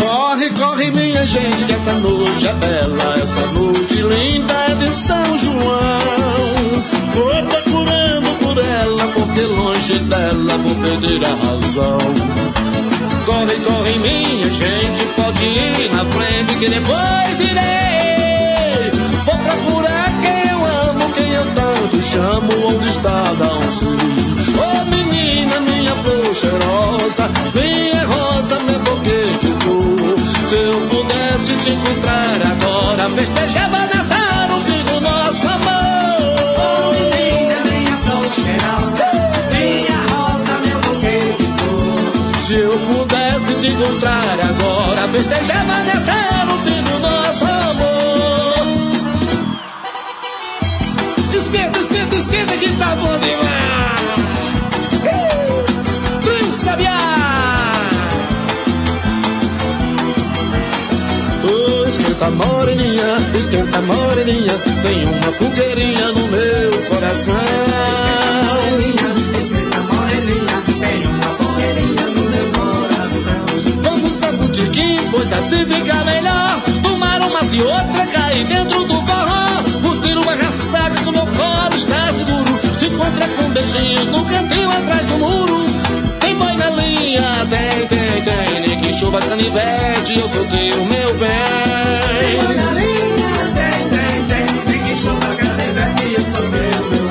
Speaker 21: Corre, corre minha gente, que essa noite é bela, essa noite linda vou perder a razão. Corre, corre minha gente, pode ir na frente que depois irei. Vou procurar quem eu amo, quem eu tanto chamo, onde está Dão Ô menina, minha flor cheirosa, minha rosa, meu buquê de. Se eu pudesse te encontrar agora, festejava nessa no fim do nosso amor.
Speaker 18: Menina, minha flor cheirosa,
Speaker 21: Se eu pudesse te encontrar agora, festejava nessa no fim do nosso amor. Esquenta, esquenta, esquenta que tá bom demais. Trio Sabiá. Oh, esquenta moreninha, esquenta moreninha, tem uma fogueirinha no meu coração. Pois assim fica melhor. Tomar uma e outra, cair dentro do forró. Curtir uma ressaca que o meu colo está seguro. Se encontra com beijinhos no cantinho atrás do muro. Tem boi na linha, tem, tem, tem. Nem que chuva canivete, eu sou teu, meu bem.
Speaker 18: Tem boi na linha, tem, tem, tem. Nem que chuva canivete, eu sou teu, meu bem.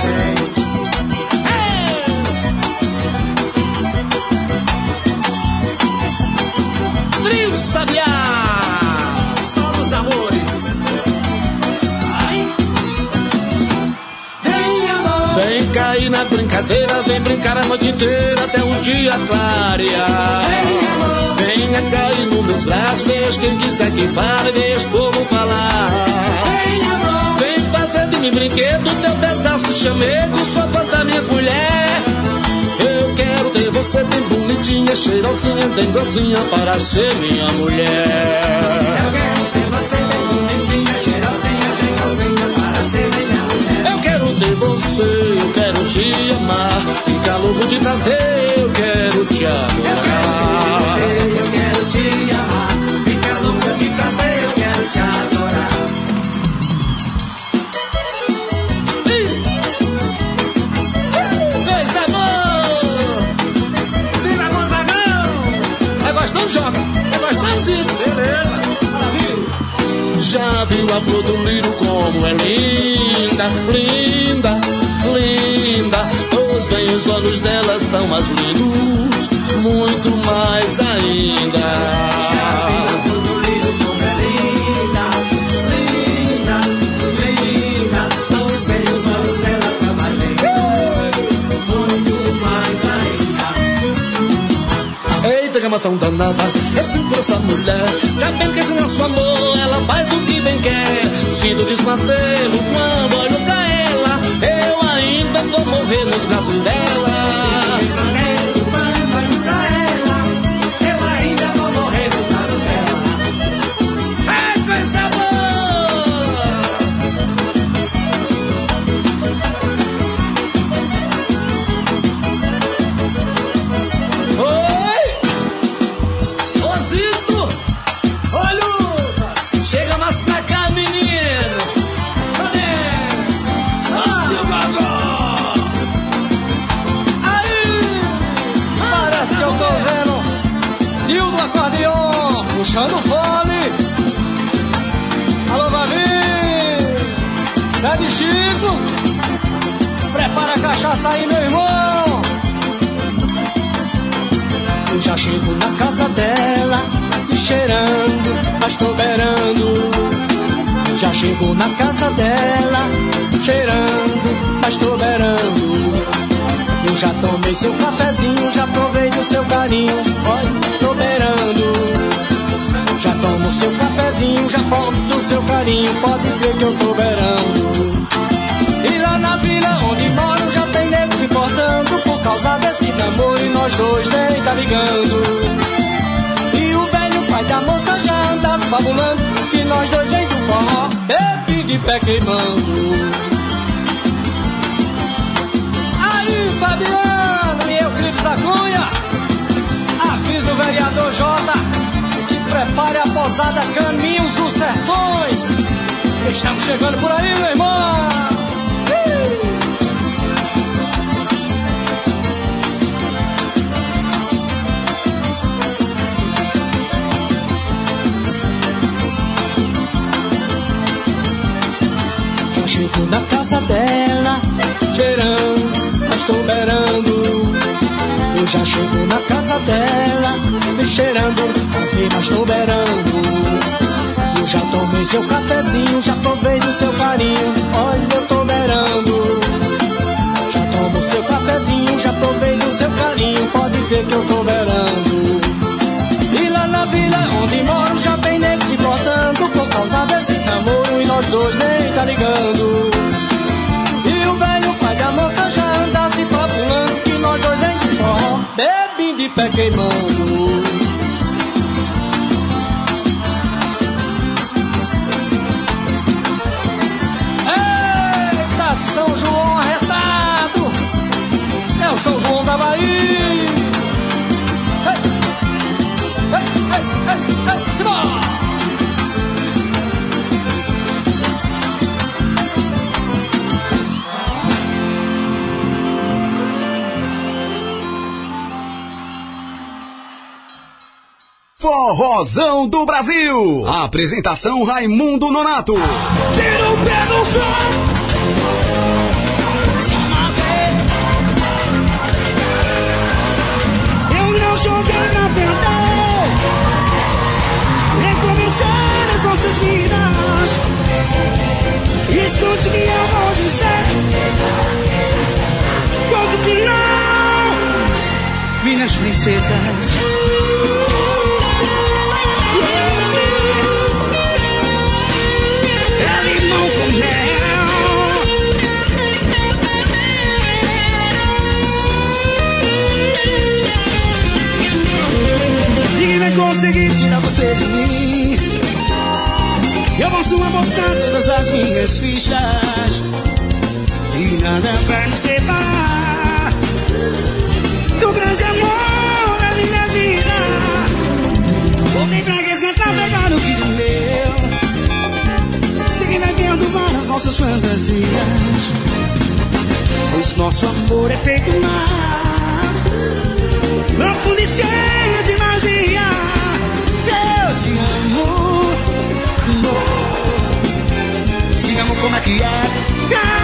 Speaker 21: Na brincadeira, vem brincar a noite inteira até o dia clarear. Venha cair nos meus braços, deixa quem quiser que fale, deixa o povo falar. Vem fazer de mim brinquedo, teu pedaço de chamego, sua da minha colher. Eu quero ter você bem bonitinha, cheirosinha, bem docinha para ser minha mulher.
Speaker 18: Eu quero ter você bem bonitinha, cheirosinha, bem para ser minha mulher.
Speaker 21: Eu quero ter você, eu quero te amar. Fica louco de prazer, eu quero te adorar.
Speaker 18: Eu quero te amar, fica louca de prazer, eu quero te adorar.
Speaker 21: Dois amor!
Speaker 18: Viva Gonzagão!
Speaker 21: É gostando, joga? É gostando, Zito?
Speaker 18: Beleza.
Speaker 21: Já viu a flor do lírio como é linda, linda, linda. Os bem os olhos dela são mais lindos, muito mais ainda.
Speaker 18: Já vi a flor do lírio como é linda, linda, linda. Os beijos olhos dela são mais lindos, muito mais ainda.
Speaker 21: Eita, gamação danada, esse essa mulher. Sabendo que esse nosso amor, ela faz o que bem quer. Sinto desmantelo quando olho. Eu morrer nos braços dela.
Speaker 30: Cachaça aí, meu irmão! Eu já chego na casa dela, me cheirando, mas tô beirando. Já chego na casa dela, cheirando, mas tô beirando. Eu já tomei seu cafezinho, já provei do seu carinho, olha, tô beirando. Já tomo seu cafezinho, já provo do seu carinho, pode ver que eu tô beirando. Dois nem tá ligando. E o velho pai da moça já anda fabulando que nós dois vem do forró, e de pé queimando. Aí, Fabiano e Euclides da Cunha, avisa o vereador Jota que prepare a posada Caminhos dos Sertões. Estamos chegando por aí, meu irmão. Ih! Chego na casa dela, cheirando, mas tô beirando. Eu já chego na casa dela, me cheirando, assim, mas tô beirando. Eu já tomei seu cafezinho, já provei do seu carinho, olha eu tô beirando. Já tomo seu cafezinho, já provei do seu carinho, pode ver que eu tô beirando. E na vila onde moro já vem nego se botando Por causa desse namoro e nós dois nem tá ligando. E o velho pai da moça já anda se fabulando Que nós dois em de forró, bebendo de pé queimando
Speaker 2: Forrozão do Brasil. Apresentação Raimundo Nonato.
Speaker 28: Tira o pé do chão. Eu não joguei pra perder. Recomeçar as nossas vidas. Escute eu vou dizer. Ponto final. Minhas princesas. Você de mim, eu posso apostar todas as minhas fichas. E nada vai nos separar do grande amor da minha vida. Voltei pra resgatar, pegar o que do meu. Seguir vivendo várias nossas fantasias. Pois nosso amor é feito mar. Profundo e cheio de magia. Eu te amo. amor. Te amo como é que é.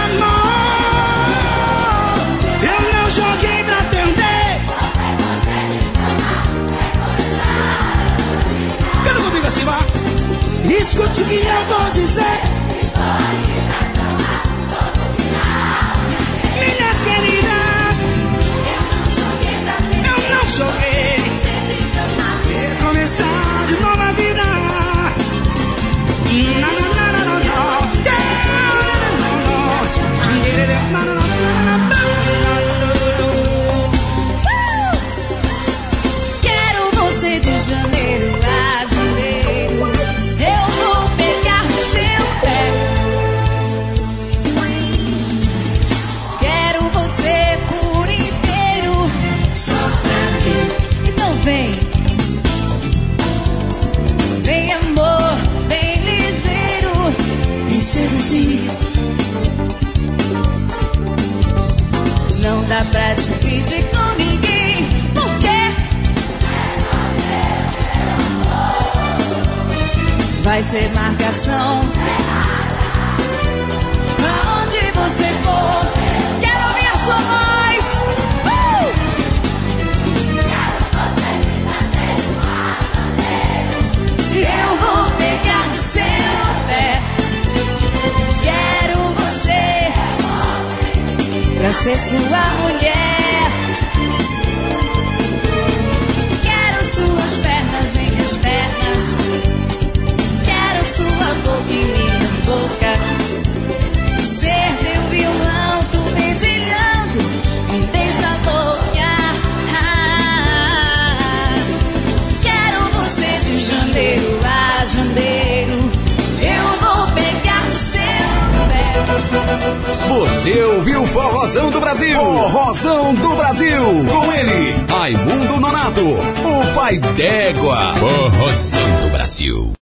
Speaker 28: Amor. Eu não joguei pra perder. Canta comigo acima. Escute o que eu vou dizer. Minhas queridas, eu não joguei. Recomeçar de novo
Speaker 6: vai ser marcação. Aonde você for, quero ouvir a sua voz. Uh! Eu vou pegar seu pé. Quero você pra ser sua mulher. Quero suas pernas em minhas pernas sabor que me toca. Ser teu violão, tu dedilhando, me deixa louca. Quero você de janeiro a janeiro. Eu vou pegar o seu pé.
Speaker 2: Você ouviu Forrozão do Brasil? Forrozão do Brasil. Com ele, Raimundo Nonato, o pai d'égua.
Speaker 1: Forrozão do Brasil.